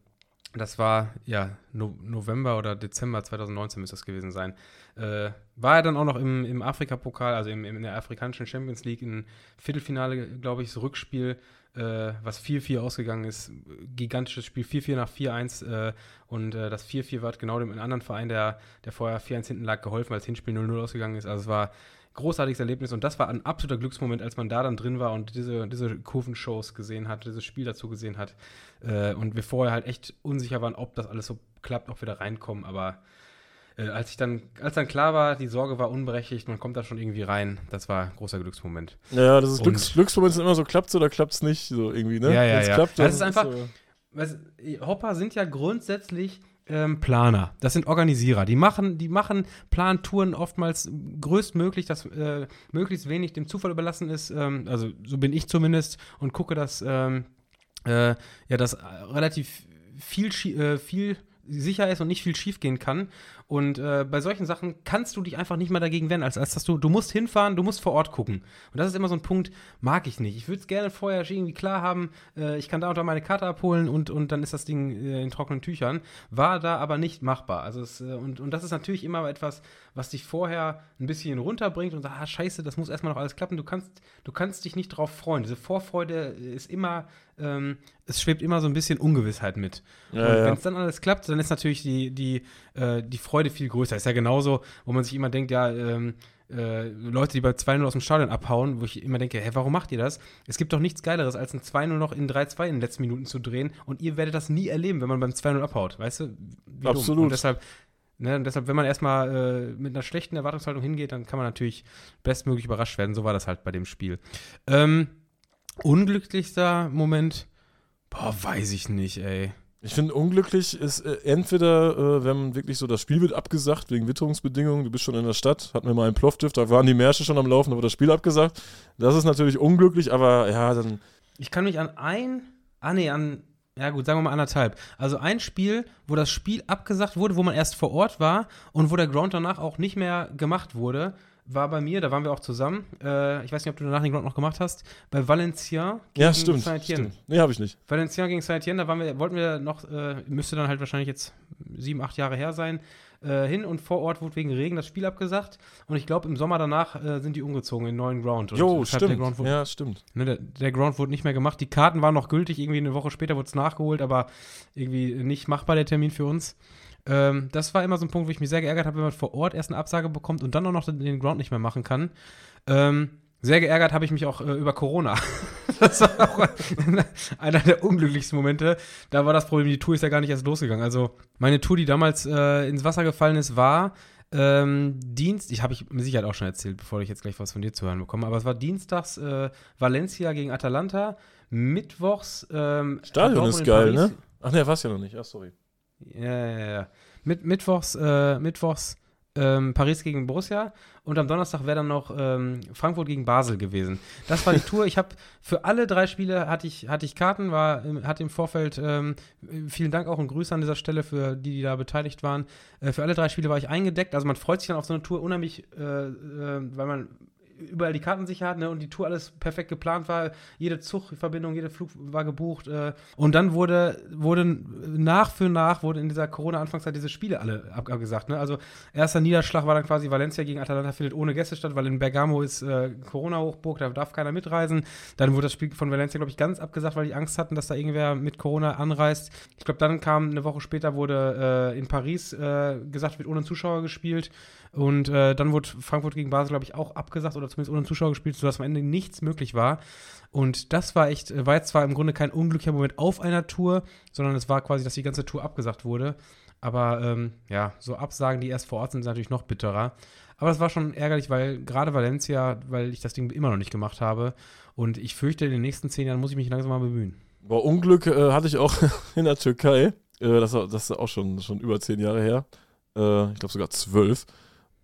das war ja no November oder Dezember 2019 müsste das gewesen sein. Äh, war er dann auch noch im, im Afrika-Pokal, also im, im, in der afrikanischen Champions League, im Viertelfinale, glaube ich, das Rückspiel, äh, was 4-4 ausgegangen ist. Gigantisches Spiel, 4-4 nach 4-1. Äh, und äh, das 4-4 war genau dem anderen Verein, der, der vorher 4-1 hinten lag, geholfen, weil das Hinspiel 0-0 ausgegangen ist. Also es war großartiges Erlebnis und das war ein absoluter Glücksmoment, als man da dann drin war und diese, diese Kurvenshows gesehen hat, dieses Spiel dazu gesehen hat äh, und wir vorher halt echt unsicher waren, ob das alles so klappt, ob wir da reinkommen, aber äh, als ich dann, als dann klar war, die Sorge war unberechtigt, man kommt da schon irgendwie rein, das war ein großer Glücksmoment. Ja, das ist Glücks, Glücksmoment sind immer so, klappt es oder klappt es nicht, so irgendwie, ne? Ja, ja, Wenn's ja. Klappt, das ist einfach, so- weißt, Hopper sind ja grundsätzlich ähm, Planer. Das sind Organisierer. Die machen, die machen Plantouren oftmals größtmöglich, dass äh, möglichst wenig dem Zufall überlassen ist. Ähm, also so bin ich zumindest und gucke, dass ähm, äh, ja, dass äh, relativ viel, äh, viel sicher ist und nicht viel schief gehen kann. Und äh, bei solchen Sachen kannst du dich einfach nicht mal dagegen wehren, als, als dass du, du musst hinfahren, du musst vor Ort gucken. Und das ist immer so ein Punkt, mag ich nicht. Ich würde es gerne vorher irgendwie klar haben, äh, ich kann da da meine Karte abholen und, und dann ist das Ding äh, in trockenen Tüchern. War da aber nicht machbar. Also es, äh, und, und das ist natürlich immer etwas, was dich vorher ein bisschen runterbringt und sagt, ah, scheiße, das muss erstmal noch alles klappen. Du kannst, du kannst dich nicht drauf freuen. Diese Vorfreude ist immer, ähm, es schwebt immer so ein bisschen Ungewissheit mit. Ja, und ja. wenn es dann alles klappt, dann ist natürlich die, die, äh, die Freude viel größer. Ist ja genauso, wo man sich immer denkt, ja, ähm, äh, Leute, die bei 2-0 aus dem Stadion abhauen, wo ich immer denke, hä, warum macht ihr das? Es gibt doch nichts Geileres, als ein 2-0 noch in 3-2 in den letzten Minuten zu drehen und ihr werdet das nie erleben, wenn man beim 2-0 abhaut, weißt du? Wie dumm. Absolut. Und deshalb, ne, und deshalb, wenn man erstmal äh, mit einer schlechten Erwartungshaltung hingeht, dann kann man natürlich bestmöglich überrascht werden. So war das halt bei dem Spiel. Ähm, unglücklichster Moment, boah, weiß ich nicht, ey. Ich finde, unglücklich ist äh, entweder, äh, wenn wirklich so das Spiel wird abgesagt wegen Witterungsbedingungen, du bist schon in der Stadt, hatten wir mal einen Ploffstift, da waren die Märsche schon am Laufen, da wurde das Spiel abgesagt. Das ist natürlich unglücklich, aber ja, dann. Ich kann mich an ein, ah nee, an, ja gut, sagen wir mal anderthalb. Also ein Spiel, wo das Spiel abgesagt wurde, wo man erst vor Ort war und wo der Ground danach auch nicht mehr gemacht wurde, war bei mir, da waren wir auch zusammen. Äh, ich weiß nicht, ob du danach den Ground noch gemacht hast, bei Valencien Ja, stimmt. Stimmt. Nee, habe ich nicht. Valencien gegen Saint-Étienne, da waren wir, wollten wir noch, äh, müsste dann halt wahrscheinlich jetzt sieben, acht Jahre her sein, äh, hin und vor Ort wurde wegen Regen das Spiel abgesagt und ich glaube im Sommer danach äh, sind die umgezogen in den neuen Ground. Und Jo, deshalb der stimmt. Ground wurde, Ja, stimmt. ne, der, der Ground wurde nicht mehr gemacht. Die Karten waren noch gültig, irgendwie eine Woche später wurde es nachgeholt, aber irgendwie nicht machbar der Termin für uns. Ähm, das war immer so ein Punkt, wo ich mich sehr geärgert habe, wenn man vor Ort erst eine Absage bekommt und dann auch noch den, den Ground nicht mehr machen kann. Ähm, sehr geärgert habe ich mich auch äh, über Corona. das war auch einer der unglücklichsten Momente. Da war das Problem, die Tour ist ja gar nicht erst losgegangen. Also meine Tour, die damals äh, ins Wasser gefallen ist, war ähm, Dienst, ich habe ich mit Sicherheit auch schon erzählt, bevor ich jetzt gleich was von dir zu hören bekomme, aber es war dienstags äh, Valencia gegen Atalanta, mittwochs ähm, Stadion ist geil, Paris. ne? Ach ne, war's ja noch nicht. Ach, sorry. Ja, ja, ja. Mit, mittwochs, äh, mittwochs ähm, Paris gegen Borussia und am Donnerstag wäre dann noch ähm, Frankfurt gegen Basel gewesen. Das war die Tour. Ich habe für alle drei Spiele hatte ich, hatte ich Karten, war, hatte im Vorfeld, ähm, vielen Dank auch und Grüße an dieser Stelle für die, die da beteiligt waren. Äh, für alle drei Spiele war ich eingedeckt. Also man freut sich dann auf so eine Tour unheimlich, äh, äh, weil man überall die Karten sicher hat ne, und die Tour alles perfekt geplant war. Jede Zugverbindung, jeder Flug war gebucht. Äh, und dann wurde, wurde nach für nach wurde in dieser Corona-Anfangszeit diese Spiele alle ab, abgesagt. Ne? Also erster Niederschlag war dann quasi Valencia gegen Atalanta findet ohne Gäste statt, weil in Bergamo ist äh, Corona-Hochburg, da darf keiner mitreisen. Dann wurde das Spiel von Valencia, glaube ich, ganz abgesagt, weil die Angst hatten, dass da irgendwer mit Corona anreist. Ich glaube, dann kam eine Woche später wurde äh, in Paris äh, gesagt, wird ohne Zuschauer gespielt. Und äh, dann wurde Frankfurt gegen Basel, glaube ich, auch abgesagt oder zumindest ohne Zuschauer gespielt, sodass am Ende nichts möglich war. Und das war echt, äh, war jetzt zwar im Grunde kein unglücklicher Moment auf einer Tour, sondern es war quasi, dass die ganze Tour abgesagt wurde. Aber ähm, ja, so Absagen, die erst vor Ort sind, sind natürlich noch bitterer. Aber es war schon ärgerlich, weil gerade Valencia, weil ich das Ding immer noch nicht gemacht habe. Und ich fürchte, in den nächsten zehn Jahren muss ich mich langsam mal bemühen. Boah, Unglück äh, hatte ich auch in der Türkei. Äh, das, das ist auch schon, schon über zehn Jahre her. Äh, ich glaube sogar zwölf.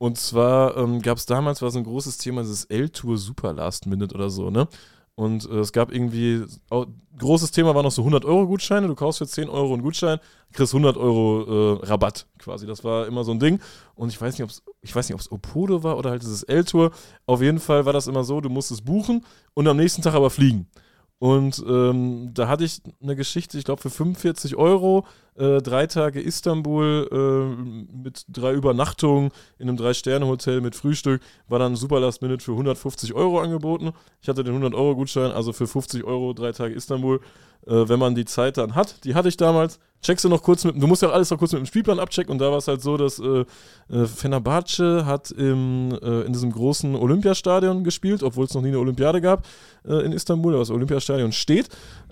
Und zwar ähm, gab es damals, war so ein großes Thema, dieses L-Tour Super Last Minute oder so, ne? Und äh, es gab irgendwie, au- großes Thema war noch so 100-Euro-Gutscheine. Du kaufst für 10 Euro einen Gutschein, kriegst 100 Euro äh, Rabatt quasi. Das war immer so ein Ding. Und ich weiß nicht, ob es ich weiß nicht, ob es Opodo war oder halt dieses L-Tour. Auf jeden Fall war das immer so, du musstest buchen und am nächsten Tag aber fliegen. Und ähm, da hatte ich eine Geschichte, ich glaube für 45 Euro, äh, drei Tage Istanbul äh, mit drei Übernachtungen in einem Drei-Sterne-Hotel mit Frühstück, war dann Super Last Minute für 150 Euro angeboten. Ich hatte den 100-Euro-Gutschein, also für 50 Euro drei Tage Istanbul. Äh, wenn man die Zeit dann hat, die hatte ich damals, checkst du noch kurz mit, du musst ja alles noch kurz mit dem Spielplan abchecken und da war es halt so, dass äh, äh, Fenerbahce hat im, äh, in diesem großen Olympiastadion gespielt, obwohl es noch nie eine Olympiade gab äh, in Istanbul, aber das Olympiastadion steht.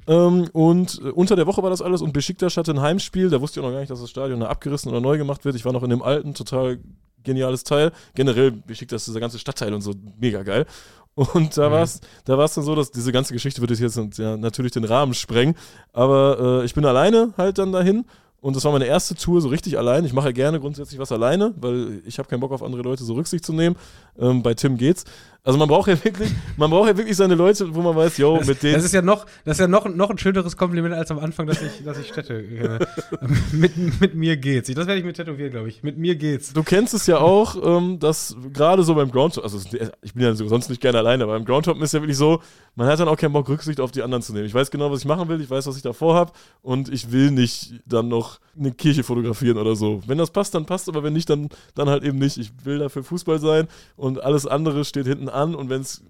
Ähm, und äh, unter der Woche war das alles und Besiktas hatte ein Heimspiel. Da wusste ich auch noch gar nicht, dass das Stadion da abgerissen oder neu gemacht wird. Ich war noch in dem alten, total geniales Teil. Generell Besiktas, dieser ganze Stadtteil und so, mega geil. Und da Mhm. war es da war's dann so, dass diese ganze Geschichte würde jetzt ja, natürlich den Rahmen sprengen. Aber äh, ich bin alleine halt dann dahin. Und das war meine erste Tour so richtig allein. Ich mache ja gerne grundsätzlich was alleine, weil ich habe keinen Bock auf andere Leute so Rücksicht zu nehmen. Ähm, bei Tim geht's. Also man braucht ja wirklich, man braucht ja wirklich seine Leute, wo man weiß, yo, Das, mit denen. das ist ja noch, das ist ja noch, noch ein schöneres Kompliment als am Anfang, dass ich, dass ich Städte kenne. mit, mit mir geht's. Das werde ich mir tätowieren, glaube ich. Mit mir geht's. Du kennst es ja auch, ähm, dass gerade so beim Groundhop, also ich bin ja sonst nicht gerne alleine, aber beim Groundhoppen ist ja wirklich so, man hat dann auch keinen Bock, Rücksicht auf die anderen zu nehmen. Ich weiß genau, was ich machen will, ich weiß, was ich davor habe und ich will nicht dann noch eine Kirche fotografieren oder so. Wenn das passt, dann passt, aber wenn nicht, dann, dann halt eben nicht. Ich will dafür Fußball sein und alles andere steht hinten an und wenn es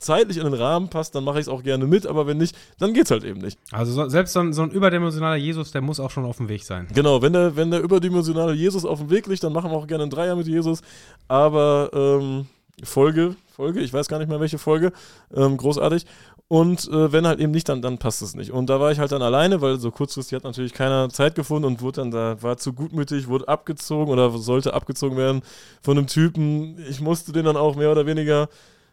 zeitlich in den Rahmen passt, dann mache ich es auch gerne mit, aber wenn nicht, dann geht's halt eben nicht. Also so, selbst so ein, so ein überdimensionaler Jesus, der muss auch schon auf dem Weg sein. Genau, wenn der, wenn der überdimensionale Jesus auf dem Weg liegt, dann machen wir auch gerne einen Dreier mit Jesus. Aber ähm, Folge, Folge, ich weiß gar nicht mehr welche Folge, ähm, großartig. Und äh, wenn halt eben nicht, dann, dann passt es nicht. Und da war ich halt dann alleine, weil so kurzfristig hat natürlich keiner Zeit gefunden und wurde dann da, war zu gutmütig, wurde abgezogen oder sollte abgezogen werden von einem Typen. Ich musste den dann auch mehr oder weniger,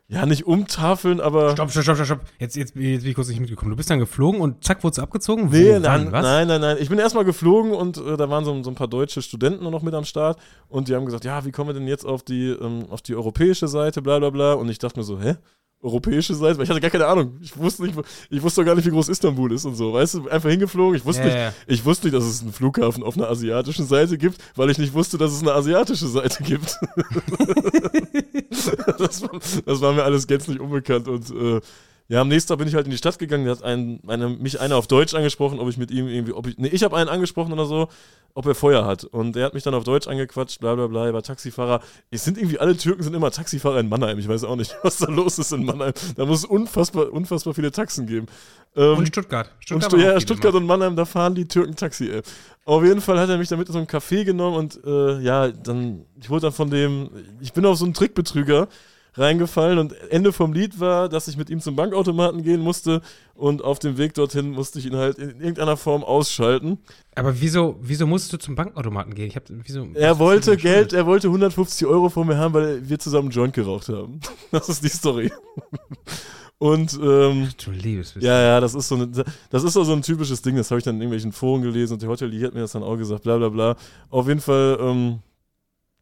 ja, nicht umtafeln, aber. Stopp, stopp, stopp, stopp, stopp. Jetzt, jetzt, jetzt bin ich kurz nicht mitgekommen. Du bist dann geflogen und zack, wurdest du abgezogen? Nee, Wo, nein, was? nein, nein, nein. Ich bin erstmal geflogen und äh, da waren so, so ein paar deutsche Studenten noch mit am Start und die haben gesagt, ja, wie kommen wir denn jetzt auf die, ähm, auf die europäische Seite, bla bla bla. Und ich dachte mir so, hä? Europäische Seite? Weil ich hatte gar keine Ahnung. Ich wusste nicht, ich wusste doch gar nicht, wie groß Istanbul ist und so. Weißt du, einfach hingeflogen. Ich wusste Ja, nicht, ja. ich wusste nicht, dass es einen Flughafen auf einer asiatischen Seite gibt, weil ich nicht wusste, dass es eine asiatische Seite gibt. das, war, das war mir alles gänzlich unbekannt und äh, ja, am nächsten Tag bin ich halt in die Stadt gegangen, da hat ein, eine, mich einer auf Deutsch angesprochen, ob ich mit ihm irgendwie, ob ich, nee, ich habe einen angesprochen oder so, ob er Feuer hat. Und der hat mich dann auf Deutsch angequatscht, bla bla bla, er war Taxifahrer. Es sind irgendwie, alle Türken sind immer Taxifahrer in Mannheim. Ich weiß auch nicht, was da los ist in Mannheim. Da muss es unfassbar, unfassbar viele Taxen geben. Ähm, Und Stuttgart. und Stuttgart, auch ja, Stuttgart und Mannheim, da fahren die Türken Taxi, ey. Auf jeden Fall hat er mich dann mit in so einem Café genommen und äh, ja, dann, ich wurde dann von dem, ich bin auf so einen Trickbetrüger reingefallen und Ende vom Lied war, dass ich mit ihm zum Bankautomaten gehen musste und auf dem Weg dorthin musste ich ihn halt in irgendeiner Form ausschalten. Aber wieso, wieso musstest du zum Bankautomaten gehen? Ich hab, wieso, Er wollte Geld, er wollte 150 Euro von mir haben, weil wir zusammen einen Joint geraucht haben. Das ist die Story. Und ähm, Du liebes. Ja, ja, das ist so, eine, das ist so so ein typisches Ding, das habe ich dann in irgendwelchen Foren gelesen und der Hotelier hat mir das dann auch gesagt, bla bla bla. Auf jeden Fall ähm,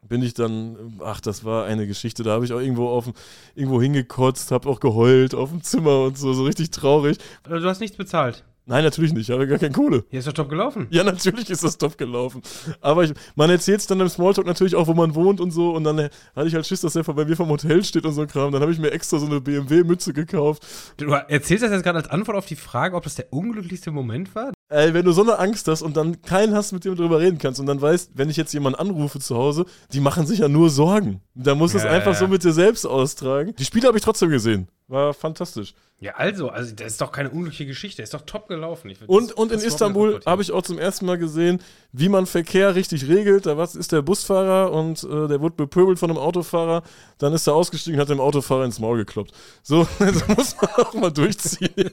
bin ich dann, ach, das war eine Geschichte, da habe ich auch irgendwo auf irgendwo hingekotzt, habe auch geheult auf dem Zimmer und so, so richtig traurig. Also Du hast nichts bezahlt. Nein, natürlich nicht, ich habe gar keine Kohle. Hier ist doch top gelaufen. Ja, natürlich ist das top gelaufen. Aber ich, man erzählt es dann im Smalltalk natürlich auch, wo man wohnt und so. Und dann hatte ich halt Schiss, dass er bei mir vom Hotel steht und so ein Kram. Dann habe ich mir extra so eine BMW-Mütze gekauft. Du erzählst das jetzt gerade als Antwort auf die Frage, ob das der unglücklichste Moment war? Ey, wenn du so eine Angst hast und dann keinen hast, mit dem du drüber reden kannst und dann weißt, wenn ich jetzt jemanden anrufe zu Hause, die machen sich ja nur Sorgen. Da muss es Ja, einfach ja. so mit dir selbst austragen. Die Spiele habe ich trotzdem gesehen. War fantastisch. Ja, also, also das ist doch keine unglückliche Geschichte, ist doch top gelaufen. Ich, Und, und in Istanbul habe ich auch zum ersten Mal gesehen, wie man Verkehr richtig regelt. Da was ist der Busfahrer und äh, der wurde bepöbelt von einem Autofahrer. Dann ist er ausgestiegen und hat dem Autofahrer ins Maul gekloppt. So, das muss man auch mal durchziehen.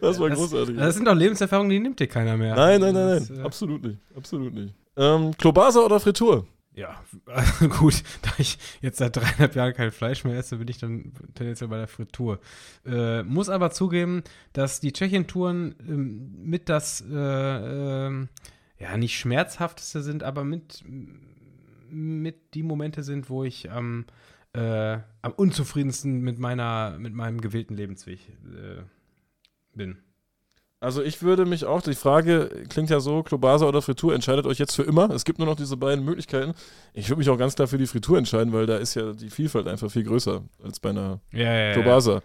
Das war das, großartig. das sind doch Lebenserfahrungen, die nimmt dir keiner mehr. Nein, nein, nein, Das, nein. äh, Absolut nicht. Absolut nicht. Ähm, Klobasa oder Fritur? Ja, gut, da ich jetzt seit dreieinhalb Jahren kein Fleisch mehr esse, bin ich dann tendenziell bei der Fritur. Äh, muss aber zugeben, dass die Tschechien-Touren ähm, mit das, äh, ähm, ja, nicht schmerzhafteste sind, aber mit, mit die Momente sind, wo ich am, äh, am unzufriedensten mit meiner, mit meinem gewählten Lebensweg äh, bin. Also ich würde mich auch, die Frage klingt ja so, Klobasa oder Fritur, entscheidet euch jetzt für immer. Es gibt nur noch diese beiden Möglichkeiten. Ich würde mich auch ganz klar für die Fritur entscheiden, weil da ist ja die Vielfalt einfach viel größer als bei einer Ja, ja, Klobasa.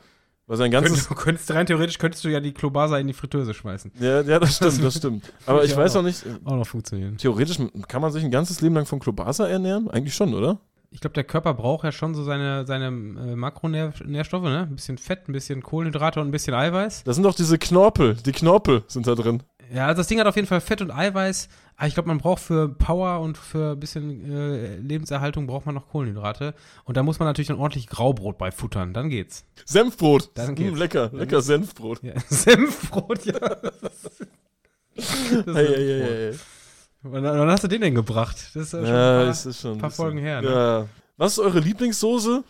Was ein ganzes. Könntest, könntest, rein theoretisch könntest du ja die Klobasa in die Fritteuse schmeißen. Ja, ja, das stimmt, das stimmt. Aber ich ja weiß auch auch nicht, Auch noch funktionieren. theoretisch kann man sich ein ganzes Leben lang von Klobasa ernähren? Eigentlich schon, oder? Ich glaube, der Körper braucht ja schon so seine, seine äh, Makronährstoffe, ne? Ein bisschen Fett, ein bisschen Kohlenhydrate und ein bisschen Eiweiß. Das sind doch diese Knorpel, die Knorpel sind da drin. Ja, also das Ding hat auf jeden Fall Fett und Eiweiß, Ah, ich glaube, man braucht für Power und für ein bisschen äh, Lebenserhaltung braucht man noch Kohlenhydrate. Und da muss man natürlich dann ordentlich Graubrot bei futtern. Dann geht's. Senfbrot. Dann geht's. lecker, lecker Senfbrot. Ja. Senfbrot, ja. Das Hey, Senfbrot. hey, hey, hey. Wann, wann hast du den denn gebracht? Das ist ja schon Ja, ein paar, ist schon. ein paar bisschen- Folgen her. Ne? Ja. Was ist eure Lieblingssoße?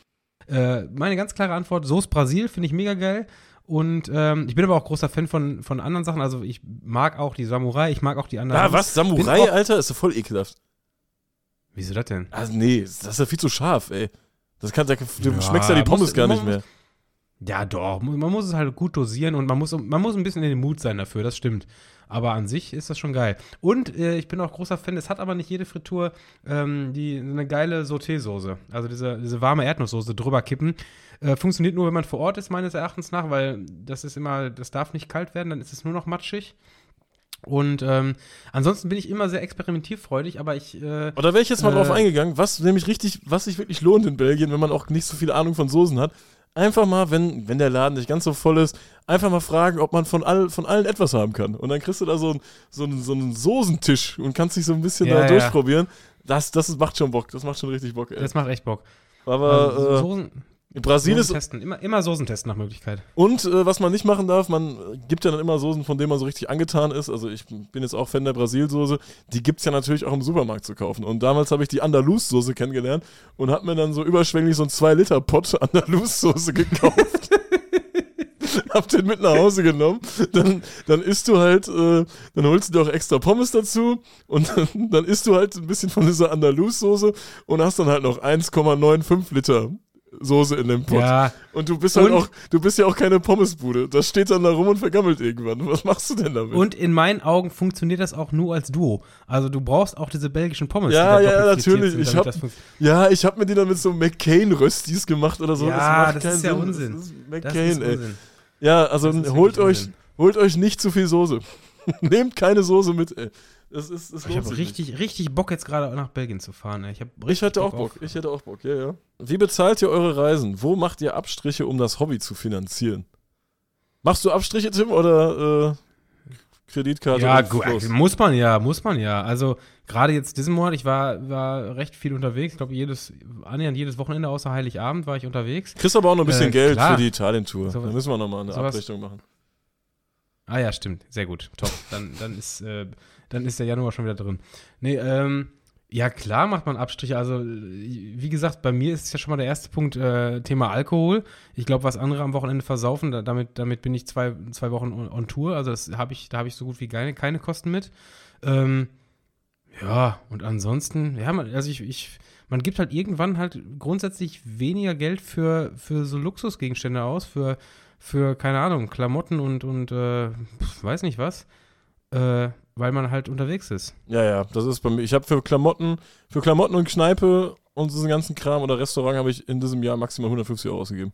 Äh, meine ganz klare Antwort: Soße Brasil finde ich mega geil. Und ähm, ich bin aber auch großer Fan von, von anderen Sachen. Also ich mag auch die Samurai, ich mag auch die anderen. Ah, was? Samurai, Alter? Ist ja voll ekelhaft. Wieso das denn? Also, nee, das ist ja viel zu scharf, ey. Das kann, da, du Ja, schmeckst ja die Pommes gar nicht mehr. Ja, doch. Man muss es halt gut dosieren und man muss, man muss ein bisschen in den Mut sein dafür, das stimmt. Aber an sich ist das schon geil. Und äh, ich bin auch großer Fan, es hat aber nicht jede Frittur ähm, die, eine geile Sauté-Soße. Also diese, diese warme Erdnusssoße drüber kippen. Äh, funktioniert nur, wenn man vor Ort ist, meines Erachtens nach, weil das ist immer, das darf nicht kalt werden, dann ist es nur noch matschig. Und ähm, ansonsten bin ich immer sehr experimentierfreudig, aber ich. Äh, da wäre ich jetzt mal Äh, drauf eingegangen, was nämlich richtig, was sich wirklich lohnt in Belgien, wenn man auch nicht so viel Ahnung von Soßen hat. Einfach mal, wenn, wenn der Laden nicht ganz so voll ist, einfach mal fragen, ob man von, all, von allen etwas haben kann. Und dann kriegst du da so, ein, so, einen, so einen Soßentisch und kannst dich so ein bisschen Ja, da ja. durchprobieren. Das, das macht schon Bock, das macht schon richtig Bock, ey. das macht echt Bock. Aber Also, äh, Soßen, in Brasilien Soßen ist testen. Immer, immer Soßen testen nach Möglichkeit. Und äh, was man nicht machen darf, man gibt ja dann immer Soßen, von denen man so richtig angetan ist. Also ich bin jetzt auch Fan der Brasilsoße. Die gibt es ja natürlich auch im Supermarkt zu kaufen. Und damals habe ich die Andalus-Soße kennengelernt und habe mir dann so überschwänglich so einen 2-Liter-Pot Andalus-Soße gekauft. hab den mit nach Hause genommen. Dann, dann isst du halt, äh, dann holst du dir auch extra Pommes dazu und dann, dann isst du halt ein bisschen von dieser Andalus-Soße und hast dann halt noch 1,95 Liter Soße in dem Pot. Ja, Und du bist halt Und- auch, du bist ja auch keine Pommesbude. Das steht dann da rum und vergammelt irgendwann. Was machst du denn damit? und in meinen Augen funktioniert das auch nur als Duo. Also du brauchst auch diese belgischen Pommes. Ja, ja, natürlich. sind, Ich hab- das ja, ich habe mir die dann mit so McCain-Röstis gemacht oder so. Ja, macht das keinen ist ja Sinn. Unsinn. Das ist das ey. Unsinn. Ja, also Das holt euch, Unsinn. holt euch nicht zu viel Soße. Nehmt keine Soße mit, ey. Das ist, das Ich habe richtig, richtig Bock jetzt gerade nach Belgien zu fahren. Ey. Ich. Ich hätte auch Bock. auf- Ich hätte auch Bock, ja, ja. Wie bezahlt ihr eure Reisen? Wo macht ihr Abstriche, um das Hobby zu finanzieren? Machst du Abstriche, Tim, oder äh, Kreditkarte? Ja, gut, muss man ja, muss man ja. Also gerade jetzt diesen Monat, ich war, war recht viel unterwegs. Ich glaube, jedes, annähernd jedes Wochenende außer Heiligabend war ich unterwegs. Kriegst aber auch noch ein bisschen Äh, Geld klar. für die Italien-Tour. Sowas- da müssen wir nochmal eine sowas- Abrechnung machen. Ah ja, stimmt. Sehr gut. Top. Dann, dann, ist, äh, dann ist der Januar schon wieder drin. Nee, ähm, ja klar macht man Abstriche. Also, wie gesagt, bei mir ist ja schon mal der erste Punkt äh, Thema Alkohol. Ich glaube, was andere am Wochenende versaufen, da, damit, damit bin ich zwei, zwei Wochen on, on Tour. Also das habe ich, da habe ich so gut wie keine, keine Kosten mit. Ähm, ja, und ansonsten, ja, man, also ich, ich, man gibt halt irgendwann halt grundsätzlich weniger Geld für, für so Luxusgegenstände aus, für, für, keine Ahnung, Klamotten und, und äh, weiß nicht was, äh, weil man halt unterwegs ist. Ja, ja, das ist bei mir. Ich habe für Klamotten, für Klamotten und Kneipe und diesen ganzen Kram oder Restaurant habe ich in diesem Jahr maximal 150 Euro ausgegeben.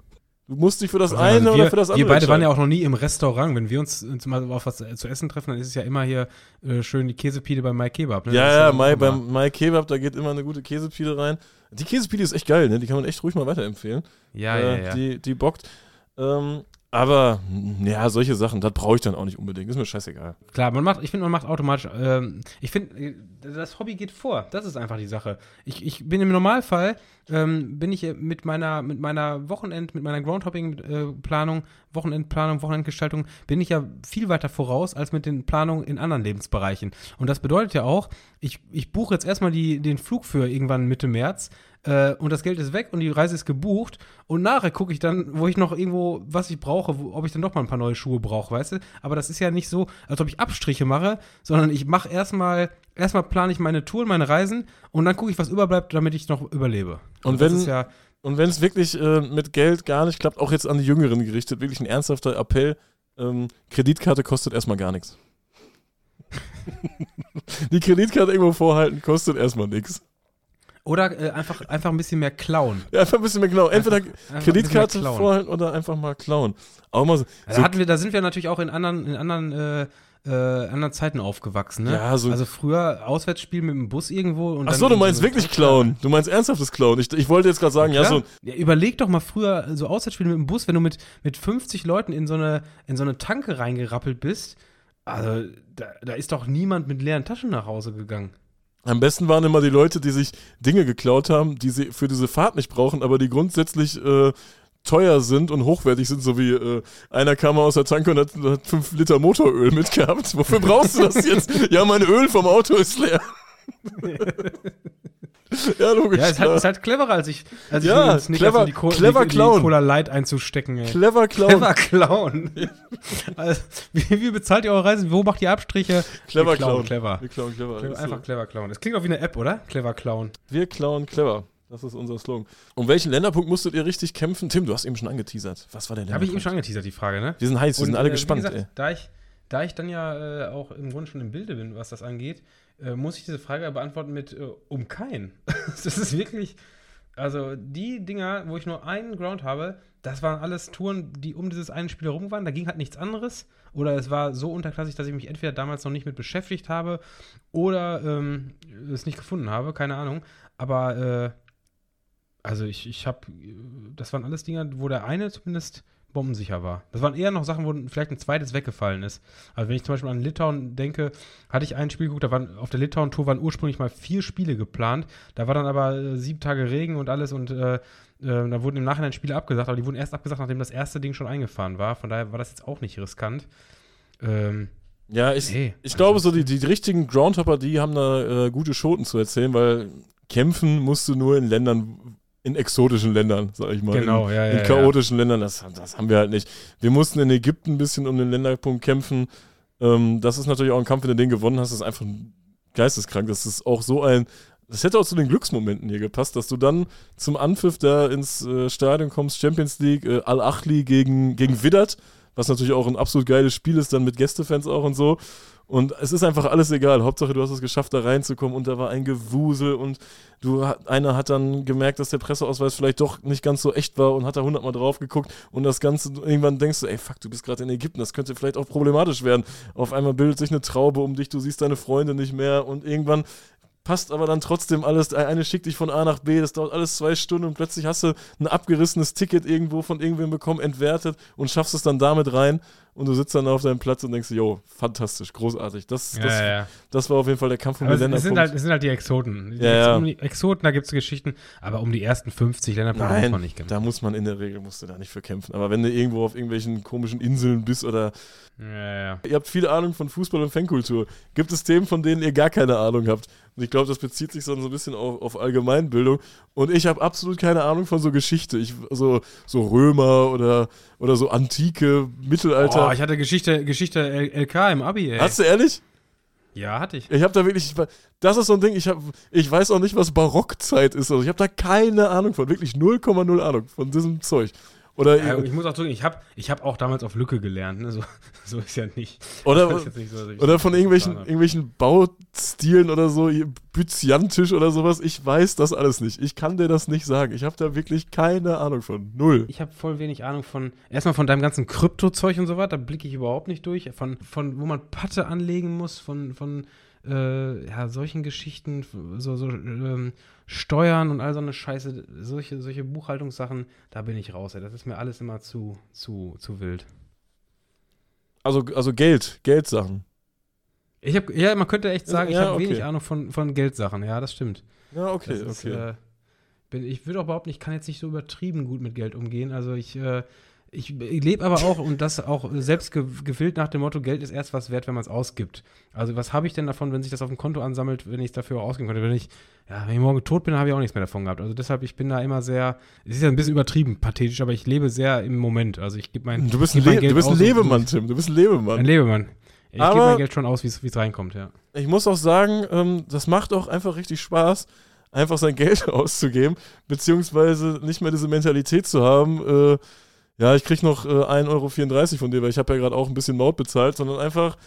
Du musst dich für das Also eine wir, oder für das andere Wir beide waren ja auch noch nie im Restaurant. Wenn wir uns, mal auf was zu essen treffen, dann ist es ja immer hier äh, schön die Käsepide bei My Kebab. Ne? Ja, ja, auch Mai, beim Mai Kebab, da geht immer eine gute Käsepide rein. Die Käsepide ist echt geil, ne? Die kann man echt ruhig mal weiterempfehlen. Ja, äh, ja, ja. Die, die bockt. Ähm, aber, ja, solche Sachen, das brauche ich dann auch nicht unbedingt. Ist mir scheißegal. Klar, man macht, ich finde, man macht automatisch, ähm, ich finde, äh, das Hobby geht vor. Das ist einfach die Sache. Ich, ich bin im Normalfall, ähm, bin ich äh, mit meiner, mit meiner Wochenend, mit meiner Groundhopping-Planung, Wochenendplanung, Wochenendgestaltung, bin ich ja viel weiter voraus als mit den Planungen in anderen Lebensbereichen. Und das bedeutet ja auch, ich, ich buche jetzt erstmal die, den Flug für irgendwann Mitte März äh, und das Geld ist weg und die Reise ist gebucht und nachher gucke ich dann, wo ich noch irgendwo, was ich brauche, wo, ob ich dann doch mal ein paar neue Schuhe brauche, weißt du? Aber das ist ja nicht so, als ob ich Abstriche mache, sondern ich mache erstmal, erstmal plane ich meine Touren, meine Reisen und dann gucke ich, was überbleibt, damit ich noch überlebe. Und das wenn- ist ja, Und wenn es wirklich äh, mit Geld gar nicht klappt, auch jetzt an die Jüngeren gerichtet, wirklich ein ernsthafter Appell, ähm, Kreditkarte kostet erstmal gar nichts. die Kreditkarte irgendwo vorhalten kostet erstmal nichts. Oder äh, einfach, einfach ein bisschen mehr klauen. Ja, einfach ein bisschen mehr klauen. Entweder Einfach- einfach ein Kreditkarte klauen. vorhalten oder einfach mal klauen. Auch mal so. Da, hatten wir, da sind wir natürlich auch in anderen, in anderen, äh, äh, anderen Zeiten aufgewachsen, ne? Ja, so- Also früher Auswärtsspiel mit dem Bus irgendwo und Ach so, du in meinst so- wirklich klauen. Du meinst ernsthaftes Klauen. Ich, ich wollte jetzt gerade sagen, ja, Klar. so. Ja, überleg doch mal früher so Auswärtsspiele mit dem Bus, wenn du mit, mit 50 Leuten in so, eine, in so eine Tanke reingerappelt bist. Also, da, da ist doch niemand mit leeren Taschen nach Hause gegangen. Am besten waren immer die Leute, die sich Dinge geklaut haben, die sie für diese Fahrt nicht brauchen, aber die grundsätzlich äh, teuer sind und hochwertig sind, so wie äh, einer kam aus der Tanke und hat, hat fünf Liter Motoröl mitgehabt. Wofür brauchst du das jetzt? ja, mein Öl vom Auto ist leer. ja, logisch. Ja, es ist halt, cleverer, als ich, als ja, ich clever, die, Co clever die, Clown. die Cola Light einzustecken. Ey. Clever Clown. Clever Clown. also, wie, wie, bezahlt ihr eure Reisen? Wo macht ihr Abstriche? Clever Wir Clown. Clever. Wir klauen clever. clever einfach so. Clever Clown. Das klingt auch wie eine App, oder? Clever Clown. Wir klauen clever. Das ist unser Slogan. Um welchen Länderpunkt musstet ihr richtig kämpfen? Tim, du hast eben schon angeteasert. Was war der Länderpunkt? Habe ich eben schon angeteasert, die Frage, ne? Wir sind heiß, wir sind alle äh, gespannt. Gesagt, da, ich, da ich dann ja äh, auch im Grunde schon im Bilde bin, was das angeht, äh, muss ich diese Frage beantworten mit äh, um keinen. das ist wirklich, also die Dinger, wo ich nur einen Ground habe, das waren alles Touren, die um dieses eine Spiel herum waren. Da ging halt nichts anderes. Oder es war so unterklassig, dass ich mich entweder damals noch nicht mit beschäftigt habe oder ähm, es nicht gefunden habe, keine Ahnung. Aber äh, also ich, ich habe, das waren alles Dinge, wo der eine zumindest bombensicher war. Das waren eher noch Sachen, wo vielleicht ein zweites weggefallen ist. Also wenn ich zum Beispiel an Litauen denke, hatte ich ein Spiel geguckt, da waren auf der Litauen-Tour waren ursprünglich mal vier Spiele geplant. Da war dann aber äh, sieben Tage Regen und alles und äh, äh, da wurden im Nachhinein Spiele abgesagt, aber die wurden erst abgesagt, nachdem das erste Ding schon eingefahren war. Von daher war das jetzt auch nicht riskant. Ähm, ja, ich, nee, ich also glaube, so die, die richtigen Groundhopper, die haben da äh, gute Schoten zu erzählen, weil kämpfen musst du nur in Ländern, in exotischen Ländern, sag ich mal. Genau, in, ja, ja. In chaotischen ja. Ländern, das, das haben wir halt nicht. Wir mussten in Ägypten ein bisschen um den Länderpunkt kämpfen. Ähm, das ist natürlich auch ein Kampf, wenn du den gewonnen hast, das ist einfach geisteskrank. Das ist auch so ein, das hätte auch zu den Glücksmomenten hier gepasst, dass du dann zum Anpfiff da ins äh, Stadion kommst, Champions League, äh, Al-Achli gegen, gegen Widdat, was natürlich auch ein absolut geiles Spiel ist, dann mit Gästefans auch und so. Und es ist einfach alles egal. Hauptsache, du hast es geschafft, da reinzukommen und da war ein Gewusel und du, einer hat dann gemerkt, dass der Presseausweis vielleicht doch nicht ganz so echt war und hat da hundertmal drauf geguckt und das Ganze, irgendwann denkst du, ey, fuck, du bist gerade in Ägypten, das könnte vielleicht auch problematisch werden. Auf einmal bildet sich eine Traube um dich, du siehst deine Freunde nicht mehr und irgendwann passt aber dann trotzdem alles. Eine schickt dich von A nach B, das dauert alles zwei Stunden und plötzlich hast du ein abgerissenes Ticket irgendwo von irgendwem bekommen, entwertet und schaffst es dann damit rein und du sitzt dann auf deinem Platz und denkst, jo, fantastisch, großartig. Das, ja, das, ja. das war auf jeden Fall der Kampf um aber die Länder. Es sind, halt, es sind halt die Exoten. Die ja, um die Exoten, da gibt es Geschichten, aber um die ersten 50 Länder muss man nicht kämpfen. Da muss man in der Regel musst du da nicht für kämpfen. Aber wenn du irgendwo auf irgendwelchen komischen Inseln bist oder ja, ihr habt viele Ahnung von Fußball und Fankultur. Gibt es Themen, von denen ihr gar keine Ahnung habt? Und ich glaube, das bezieht sich so ein bisschen auf, auf Allgemeinbildung. Und ich habe absolut keine Ahnung von so Geschichte. Ich, so, so Römer oder, oder so Antike, Mittelalter. Oh, ich hatte Geschichte, Geschichte LK im Abi, ey. Hast du ehrlich? Ja, hatte ich. Ich habe da wirklich, das ist so ein Ding, ich, hab, ich weiß auch nicht, was Barockzeit ist. Also ich habe da keine Ahnung von, wirklich 0,0 Ahnung von diesem Zeug. Oder ja, ich muss auch sagen, ich habe ich hab auch damals auf Lücke gelernt. Ne? So, so ist ja nicht. Oder, nicht so, oder von irgendwelchen, irgendwelchen Baustilen oder so, Byzantisch oder sowas. Ich weiß das alles nicht. Ich kann dir das nicht sagen. Ich habe da wirklich keine Ahnung von. Null. Ich habe voll wenig Ahnung von, erstmal von deinem ganzen Kryptozeug und so weiter. Da blicke ich überhaupt nicht durch. Von, von wo man Patte anlegen muss, von, von äh, ja, solchen Geschichten, so, so ähm, Steuern und all so eine Scheiße, solche, solche Buchhaltungssachen, da bin ich raus. Ey. Das ist mir alles immer zu, zu, zu wild. Also, also Geld, Geldsachen. Ich hab, ja, man könnte echt sagen, ja, ich habe okay. wenig Ahnung von, von Geldsachen. Ja, das stimmt. Ja, okay, das okay. Ist, äh, bin, ich würde auch behaupten, ich kann jetzt nicht so übertrieben gut mit Geld umgehen. Also ich äh, ich, lebe aber auch und das auch selbst gewillt nach dem Motto, Geld ist erst was wert, wenn man es ausgibt. Also was habe ich denn davon, wenn sich das auf dem Konto ansammelt, wenn ich es dafür ausgeben könnte? Wenn ich, ja, wenn ich morgen tot bin, habe ich auch nichts mehr davon gehabt. Also deshalb, ich bin da immer sehr, es ist ja ein bisschen übertrieben, pathetisch, aber ich lebe sehr im Moment. Also ich gebe mein, du bist ein, mein Geld du bist ein Lebemann, Tim, du bist ein Lebemann. Ein Lebemann. Ich gebe mein Geld schon aus, wie es reinkommt, ja. Ich muss auch sagen, ähm, das macht auch einfach richtig Spaß, einfach sein Geld auszugeben, beziehungsweise nicht mehr diese Mentalität zu haben, äh, ja, ich krieg noch äh, 1,34 Euro von dir, weil ich habe ja gerade auch ein bisschen Maut bezahlt, sondern einfach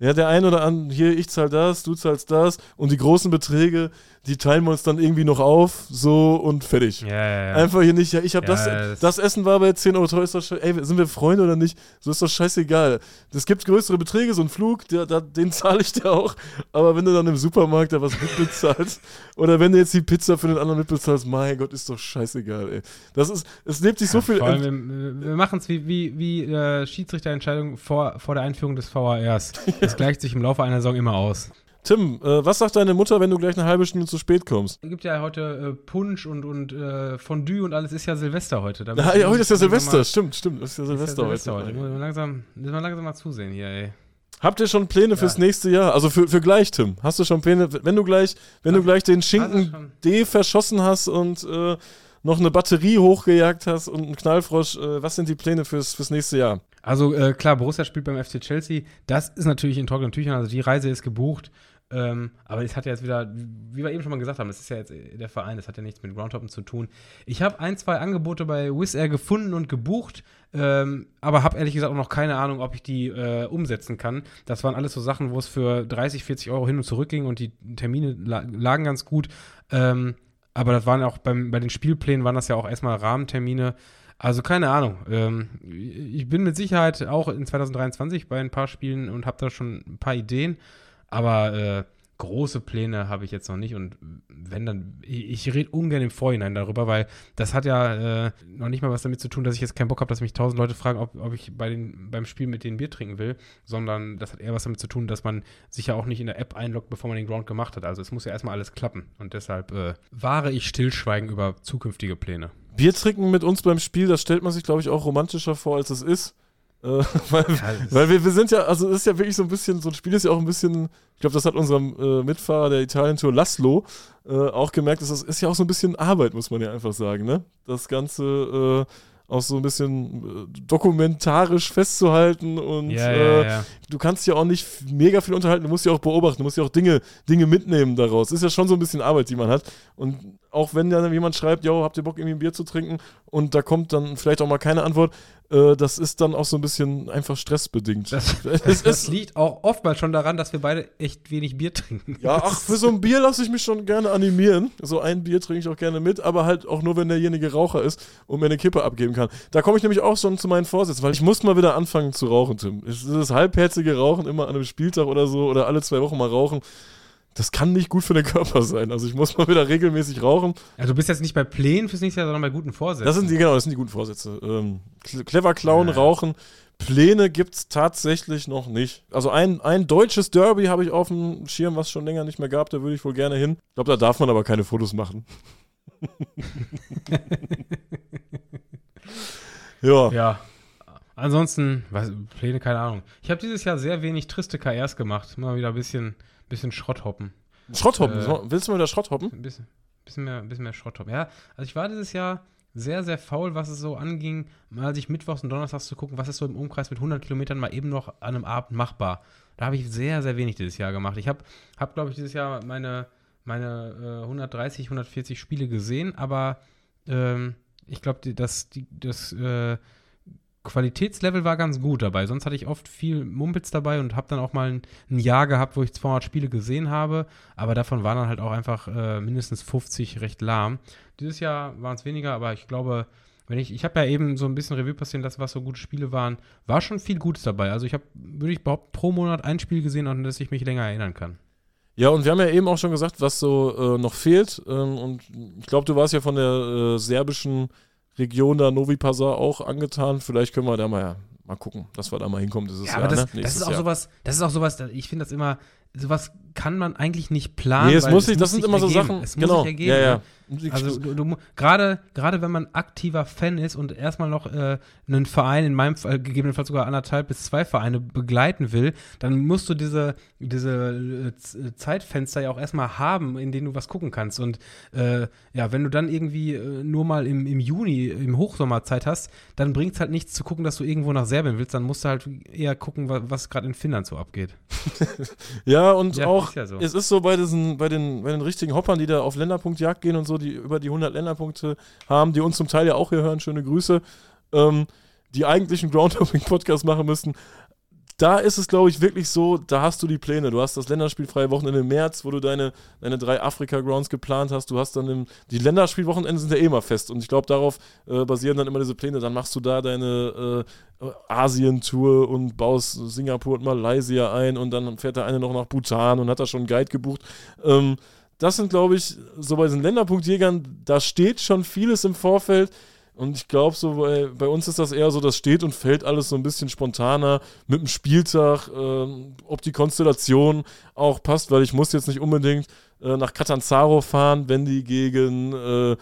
ja, der eine oder andere, hier, ich zahl das, du zahlst das und die großen Beträge, die teilen wir uns dann irgendwie noch auf, so und fertig. Ja, ja, ja. Einfach hier nicht, ja, ich habe ja, das, das, das, Essen war bei 10 Euro teuer, ist doch ey, sind wir Freunde oder nicht? So ist doch scheißegal. Es gibt größere Beträge, so ein Flug, der, der, den zahle ich dir auch, aber wenn du dann im Supermarkt da was mitbezahlst oder wenn du jetzt die Pizza für den anderen mitbezahlst, mein Gott, ist doch scheißegal, ey. Das ist, es lebt sich so viel... Vor allem, wir, wir machen es wie, wie, wie äh, Schiedsrichterentscheidung vor, vor der Einführung des VARs. es gleicht sich im Laufe einer Saison immer aus. Tim, äh, was sagt deine Mutter, wenn du gleich eine halbe Stunde zu spät kommst? Es gibt ja heute äh, Punsch und, und äh, Fondue und alles ist ja Silvester heute. Da Ja, ja, heute ist ja Silvester, mal- stimmt, stimmt, das ist ja ist ja Silvester, Silvester heute. heute. Müssen wir langsam, müssen wir langsam mal zusehen hier, ey. Habt ihr schon Pläne fürs nächste Jahr? Also für, für gleich, Tim. Hast du schon Pläne, wenn du gleich, wenn du gleich den Schinken. D verschossen hast und äh, noch eine Batterie hochgejagt hast und einen Knallfrosch, äh, was sind die Pläne fürs, fürs nächste Jahr? Also äh, klar, Borussia spielt beim FC Chelsea. Das ist natürlich in trockenen Tüchern. Also die Reise ist gebucht. Ähm, aber es hat ja jetzt wieder, wie wir eben schon mal gesagt haben, das ist ja jetzt äh, der Verein, das hat ja nichts mit Groundhoppen zu tun. Ich habe ein, zwei Angebote bei Wizz Air gefunden und gebucht, ähm, aber habe ehrlich gesagt auch noch keine Ahnung, ob ich die äh, umsetzen kann. Das waren alles so Sachen, wo es für 30, 40 Euro hin und zurück ging und die Termine la lagen ganz gut. Ähm, aber das waren auch beim, bei den Spielplänen waren das ja auch erstmal Rahmentermine. Also keine Ahnung. Ähm, ich bin mit Sicherheit auch in 2023 bei ein paar Spielen und habe da schon ein paar Ideen. Aber äh, große Pläne habe ich jetzt noch nicht. Und wenn dann, ich, ich rede ungern im Vorhinein darüber, weil das hat ja äh, noch nicht mal was damit zu tun, dass ich jetzt keinen Bock habe, dass mich tausend Leute fragen, ob, ob ich bei den, beim Spiel mit denen Bier trinken will, sondern das hat eher was damit zu tun, dass man sich ja auch nicht in der App einloggt, bevor man den Ground gemacht hat. Also es muss ja erstmal alles klappen. Und deshalb äh, wahre ich Stillschweigen über zukünftige Pläne. Bier trinken mit uns beim Spiel, das stellt man sich, glaube ich, auch romantischer vor, als es ist. Äh, weil weil wir, wir sind ja, also es ist ja wirklich so ein bisschen, so ein Spiel ist ja auch ein bisschen, ich glaube, das hat unserem äh, Mitfahrer der Italien-Tour Laszlo äh, auch gemerkt, dass das ist ja auch so ein bisschen Arbeit, muss man ja einfach sagen, ne? Das Ganze äh, auch so ein bisschen äh, dokumentarisch festzuhalten und Ja, äh, ja, ja. du kannst ja auch nicht mega viel unterhalten, du musst ja auch beobachten, du musst ja auch Dinge, Dinge mitnehmen daraus. Ist ja schon so ein bisschen Arbeit, die man hat. Und auch wenn dann jemand schreibt, yo, habt ihr Bock, irgendwie ein Bier zu trinken? Und da kommt dann vielleicht auch mal keine Antwort, äh, das ist dann auch so ein bisschen einfach stressbedingt. Das, Es das, ist- liegt auch oftmals schon daran, dass wir beide echt wenig Bier trinken. ja, ach, für so ein Bier lasse ich mich schon gerne animieren. So ein Bier trinke ich auch gerne mit, aber halt auch nur, wenn derjenige Raucher ist und mir eine Kippe abgeben kann. Da komme ich nämlich auch schon zu meinen Vorsätzen, weil ich muss mal wieder anfangen zu rauchen, Tim. Es ist das halbherzige Rauchen immer an einem Spieltag oder so oder alle zwei Wochen mal rauchen. Das kann nicht gut für den Körper sein. Also ich muss mal wieder regelmäßig rauchen. Also du bist jetzt nicht bei Plänen fürs nächste Jahr, sondern bei guten Vorsätzen. Das sind die, genau, das sind die guten Vorsätze. Ähm, cle- clever klauen, Ja. rauchen. Pläne gibt es tatsächlich noch nicht. Also ein, ein deutsches Derby habe ich auf dem Schirm, was es schon länger nicht mehr gab, da würde ich wohl gerne hin. Ich glaube, da darf man aber keine Fotos machen. ja. Ja. Ansonsten, was, Pläne, keine Ahnung. Ich habe dieses Jahr sehr wenig triste KRs gemacht. Mal wieder ein bisschen, bisschen Schrotthoppen. Schrotthoppen. Äh, Willst du mal wieder Schrotthoppen? Ein bisschen, bisschen, mehr, bisschen mehr Schrotthoppen. Ja, also ich war dieses Jahr sehr, sehr faul, was es so anging, mal sich mittwochs und donnerstags zu gucken, was ist so im Umkreis mit 100 Kilometern mal eben noch an einem Abend machbar. Da habe ich sehr, sehr wenig dieses Jahr gemacht. Ich habe, hab, glaube ich, dieses Jahr meine, meine äh, 130, 140 Spiele gesehen, aber ähm, ich glaube, die- das, die, das äh, Qualitätslevel war ganz gut dabei. Sonst hatte ich oft viel Mumpitz dabei und habe dann auch mal ein, ein Jahr gehabt, wo ich 200 Spiele gesehen habe. Aber davon waren dann halt auch einfach äh, mindestens 50 recht lahm. Dieses Jahr waren es weniger, aber ich glaube, wenn ich, ich habe ja eben so ein bisschen Revue passieren lassen, was so gute Spiele waren, war schon viel Gutes dabei. Also ich habe, würde ich behaupten, pro Monat ein Spiel gesehen, an das ich mich länger erinnern kann. Ja, und wir haben ja eben auch schon gesagt, was so äh, noch fehlt. Ähm, und ich glaube, du warst ja von der äh, serbischen Region da Novi Pazar auch angetan. Vielleicht können wir da mal, mal gucken, dass wir da mal hinkommen dieses Ja, Jahr. aber das, ne? das ist auch Jahr. sowas, das ist auch sowas, ich finde das immer, sowas kann man eigentlich nicht planen. Nee, es muss sich, das sind immer so. Sachen. Es muss genau. sich ergeben. ja, ja. Also du, du, gerade gerade wenn man aktiver Fan ist und erstmal noch äh, einen Verein, in meinem Fall gegebenenfalls sogar anderthalb bis zwei Vereine begleiten will, dann musst du diese, diese äh, Z- Zeitfenster ja auch erstmal haben, in denen du was gucken kannst. Und äh, ja, wenn du dann irgendwie äh, nur mal im, im Juni, im Hochsommer Zeit hast, dann bringt es halt nichts zu gucken, dass du irgendwo nach Serbien willst. Dann musst du halt eher gucken, wa- was gerade in Finnland so abgeht. ja, und Ja, auch, ist ja so. es ist so bei diesen, bei den, bei den richtigen Hoppern, die da auf Länderpunktjagd gehen und so, die über die 100 Länderpunkte haben, die uns zum Teil ja auch hier hören, schöne Grüße, ähm, die eigentlich einen Groundhopping-Podcast machen müssten. Da ist es, glaube ich, wirklich so, da hast du die Pläne. Du hast das länderspielfreie Wochenende im März, wo du deine, deine drei Afrika-Grounds geplant hast. Du hast dann im, die Länderspielwochenende sind ja eh immer fest. Und ich glaube, darauf äh, basieren dann immer diese Pläne. Dann machst du da deine äh, Asien-Tour und baust Singapur und Malaysia ein und dann fährt der eine noch nach Bhutan und hat da schon einen Guide gebucht. Ähm, das sind, glaube ich, so bei diesen Länderpunktjägern, da steht schon vieles im Vorfeld. Und ich glaube, so bei, bei, uns ist das eher so, das steht und fällt alles so ein bisschen spontaner mit dem Spieltag, äh, ob die Konstellation auch passt, weil ich muss jetzt nicht unbedingt äh, nach Catanzaro fahren, wenn die gegen äh,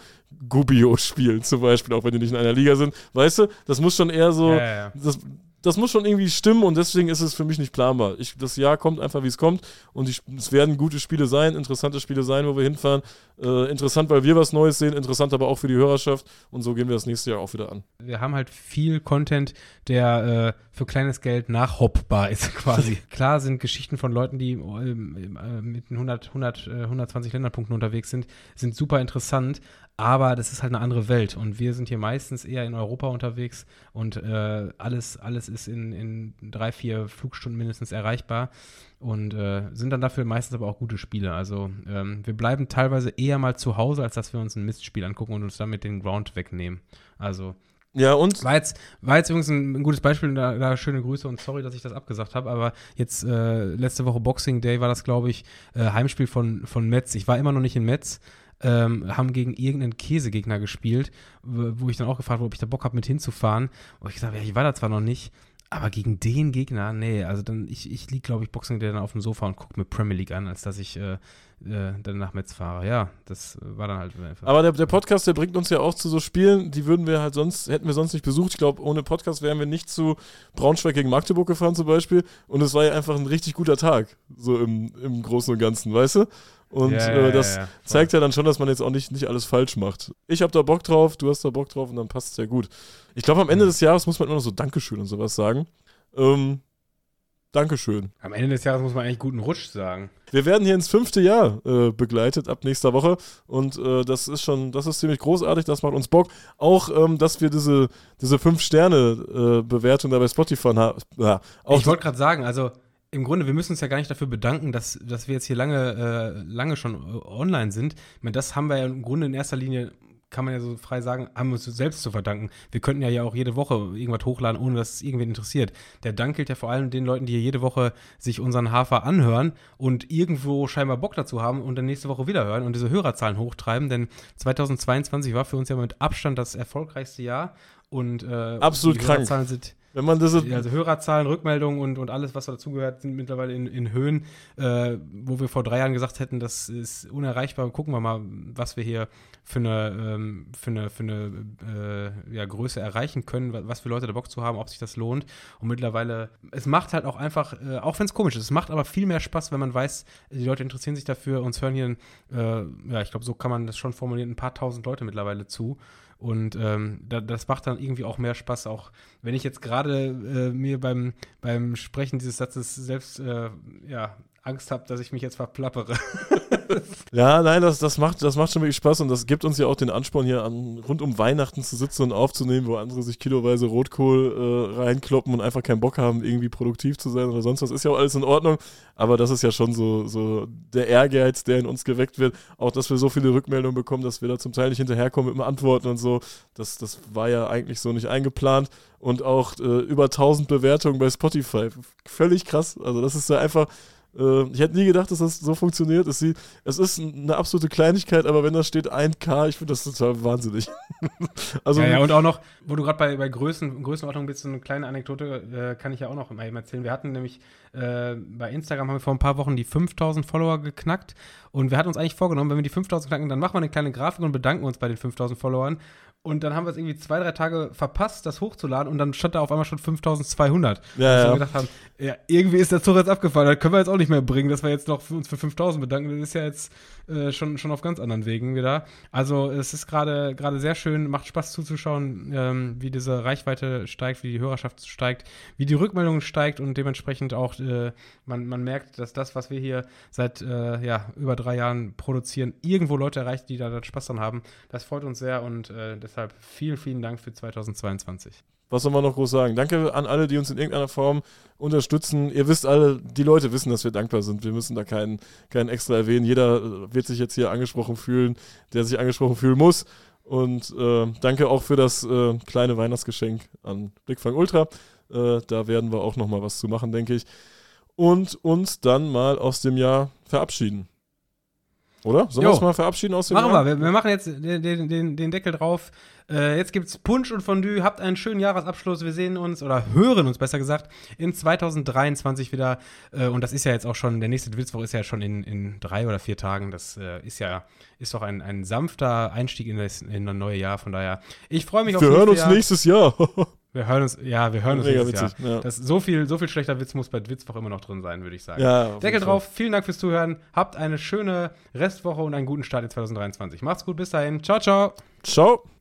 Gubbio spielen, zum Beispiel, auch wenn die nicht in einer Liga sind. Weißt du, das muss schon eher so, ja, ja, ja. Das, das muss schon irgendwie stimmen und deswegen ist es für mich nicht planbar. Ich, das Jahr kommt einfach, wie es kommt und ich, es werden gute Spiele sein, interessante Spiele sein, wo wir hinfahren. Äh, interessant, weil wir was Neues sehen, interessant aber auch für die Hörerschaft und so gehen wir das nächste Jahr auch wieder an. Wir haben halt viel Content, der äh, für kleines Geld nachhoppbar ist quasi. Klar sind Geschichten von Leuten, die äh, mit 100, 100, 120 Länderpunkten unterwegs sind, sind super interessant, aber das ist halt eine andere Welt und wir sind hier meistens eher in Europa unterwegs und äh, alles, alles ist in, in drei, vier Flugstunden mindestens erreichbar und äh, sind dann dafür meistens aber auch gute Spiele. Also ähm, wir bleiben teilweise eher mal zu Hause, als dass wir uns ein Mistspiel angucken und uns damit den Ground wegnehmen. Also ja, und? War jetzt, war jetzt übrigens ein, gutes Beispiel, da, da, schöne Grüße und sorry, dass ich das abgesagt habe, aber jetzt äh, letzte Woche Boxing Day war das, glaube ich, äh, Heimspiel von, von Metz. Ich war immer noch nicht in Metz, ähm, haben gegen irgendeinen Käsegegner gespielt, wo ich dann auch gefragt wurde, ob ich da Bock habe, mit hinzufahren. Und ich gesagt, ja, ich war da zwar noch nicht, aber gegen den Gegner, nee, also dann, ich, ich liege, glaube ich, Boxing Day dann auf dem Sofa und gucke mir Premier League an, als dass ich äh, äh, dann nach Metz fahre. Ja, das war dann halt einfach. Aber der, der Podcast, der bringt uns ja auch zu so Spielen, die würden wir halt sonst, hätten wir sonst nicht besucht. Ich glaube, ohne Podcast wären wir nicht zu Braunschweig gegen Magdeburg gefahren zum Beispiel. Und es war ja einfach ein richtig guter Tag, so im, im Großen und Ganzen, weißt du? Und ja, äh, das ja, ja, zeigt ja dann schon, dass man jetzt auch nicht, nicht alles falsch macht. Ich habe da Bock drauf, du hast da Bock drauf und dann passt es ja gut. Ich glaube, am Ende des Jahres muss man immer noch so Dankeschön und sowas sagen. Ähm, Dankeschön. Am Ende des Jahres muss man eigentlich guten Rutsch sagen. Wir werden hier ins fünfte Jahr äh, begleitet ab nächster Woche und äh, das ist schon, das ist ziemlich großartig, das macht uns Bock. Auch, ähm, dass wir diese, diese Fünf-Sterne-Bewertung äh, da bei Spotify haben. Ja, ich wollte gerade sagen, also im Grunde, wir müssen uns ja gar nicht dafür bedanken, dass, dass wir jetzt hier lange, äh, lange schon äh, online sind. Ich meine, das haben wir ja im Grunde in erster Linie, kann man ja so frei sagen, haben wir uns selbst zu verdanken. Wir könnten ja, ja auch jede Woche irgendwas hochladen, ohne dass es irgendwen interessiert. Der Dank gilt ja vor allem den Leuten, die hier jede Woche sich unseren Hafer anhören und irgendwo scheinbar Bock dazu haben und dann nächste Woche wieder hören und diese Hörerzahlen hochtreiben. Denn 2022 war für uns ja mit Abstand das erfolgreichste Jahr. Und äh, absolut krank. Sind, wenn man das also Hörerzahlen, Rückmeldungen und, und alles, was dazugehört, sind mittlerweile in, in Höhen, äh, wo wir vor drei Jahren gesagt hätten, das ist unerreichbar. Gucken wir mal, was wir hier für eine, ähm, für eine, für eine äh, ja, Größe erreichen können, was für Leute da Bock zu haben, ob sich das lohnt. Und mittlerweile, es macht halt auch einfach, äh, auch wenn es komisch ist, es macht aber viel mehr Spaß, wenn man weiß, die Leute interessieren sich dafür, uns hören hier, äh, ja, ich glaube, so kann man das schon formulieren, ein paar tausend Leute mittlerweile zu. Und ähm, da, das macht dann irgendwie auch mehr Spaß, auch wenn ich jetzt gerade äh, mir beim, beim Sprechen dieses Satzes selbst äh, ja, Angst habe, dass ich mich jetzt verplappere. ja, nein, das, das, macht, das macht schon wirklich Spaß und das gibt uns ja auch den Ansporn, hier an, rund um Weihnachten zu sitzen und aufzunehmen, wo andere sich kiloweise Rotkohl äh, reinkloppen und einfach keinen Bock haben, irgendwie produktiv zu sein oder sonst was. Ist ja auch alles in Ordnung, aber das ist ja schon so, so der Ehrgeiz, der in uns geweckt wird. Auch, dass wir so viele Rückmeldungen bekommen, dass wir da zum Teil nicht hinterherkommen mit dem Antworten und so. Das, das war ja eigentlich so nicht eingeplant und auch äh, über 1000 Bewertungen bei Spotify. Völlig krass. Also, das ist ja einfach ich hätte nie gedacht, dass das so funktioniert. Es, es ist eine absolute Kleinigkeit, aber wenn da steht 1K, ich finde das total wahnsinnig. also, ja, ja, und auch noch, wo du gerade bei, bei Größen, Größenordnung bist, so eine kleine Anekdote äh, kann ich ja auch noch mal eben erzählen. Wir hatten nämlich äh, bei Instagram haben wir vor ein paar Wochen die 5000 Follower geknackt und wir hatten uns eigentlich vorgenommen, wenn wir die 5000 knacken, dann machen wir eine kleine Grafik und bedanken uns bei den 5000 Followern. Und dann haben wir es irgendwie zwei, drei Tage verpasst, das hochzuladen und dann stand da auf einmal schon 5200. Ja, ja. wir gedacht haben, ja, irgendwie ist der Zug jetzt abgefahren, das können wir jetzt auch nicht mehr bringen, dass wir jetzt noch für uns für 5000 bedanken. Das ist ja jetzt äh, schon, schon auf ganz anderen Wegen wieder. Also es ist gerade sehr schön, macht Spaß zuzuschauen, ähm, wie diese Reichweite steigt, wie die Hörerschaft steigt, wie die Rückmeldung steigt und dementsprechend auch äh, man, man merkt, dass das, was wir hier seit äh, ja, über drei Jahren produzieren, irgendwo Leute erreicht, die da Spaß dran haben. Das freut uns sehr und äh, deshalb vielen, vielen Dank für 2022. Was soll man noch groß sagen? Danke an alle, die uns in irgendeiner Form unterstützen. Ihr wisst alle, die Leute wissen, dass wir dankbar sind. Wir müssen da keinen, keinen extra erwähnen. Jeder äh, wird sich jetzt hier angesprochen fühlen, der sich angesprochen fühlen muss. Und äh, danke auch für das äh, kleine Weihnachtsgeschenk an Blickfang Ultra. Äh, da werden wir auch noch mal was zu machen, denke ich. Und uns dann mal aus dem Jahr verabschieden. Oder? Sollen wir uns mal verabschieden aus dem Machen Jahr? wir. wir. Wir machen jetzt den, den, den, Deckel drauf. Äh, jetzt gibt's Punsch und Fondue. Habt einen schönen Jahresabschluss. Wir sehen uns oder hören uns besser gesagt in 2023 wieder. Äh, und das ist ja jetzt auch schon, der nächste Witzwoch ist ja schon in, in drei oder vier Tagen. Das äh, ist ja, ist doch ein, ein sanfter Einstieg in das, in das neue Jahr. Von daher, ich freue mich auf Wir hören uns Jahr. nächstes Jahr. Wir hören uns, ja, wir hören uns Mega nächstes witzig, Jahr. ja. Das, so, viel, so viel schlechter Witz muss bei Witzwoch immer noch drin sein, würde ich sagen. Ja, Deckel drauf. Vielen Dank fürs Zuhören. Habt eine schöne Restwoche und einen guten Start in 2023. Macht's gut. Bis dahin. Ciao, ciao. Ciao.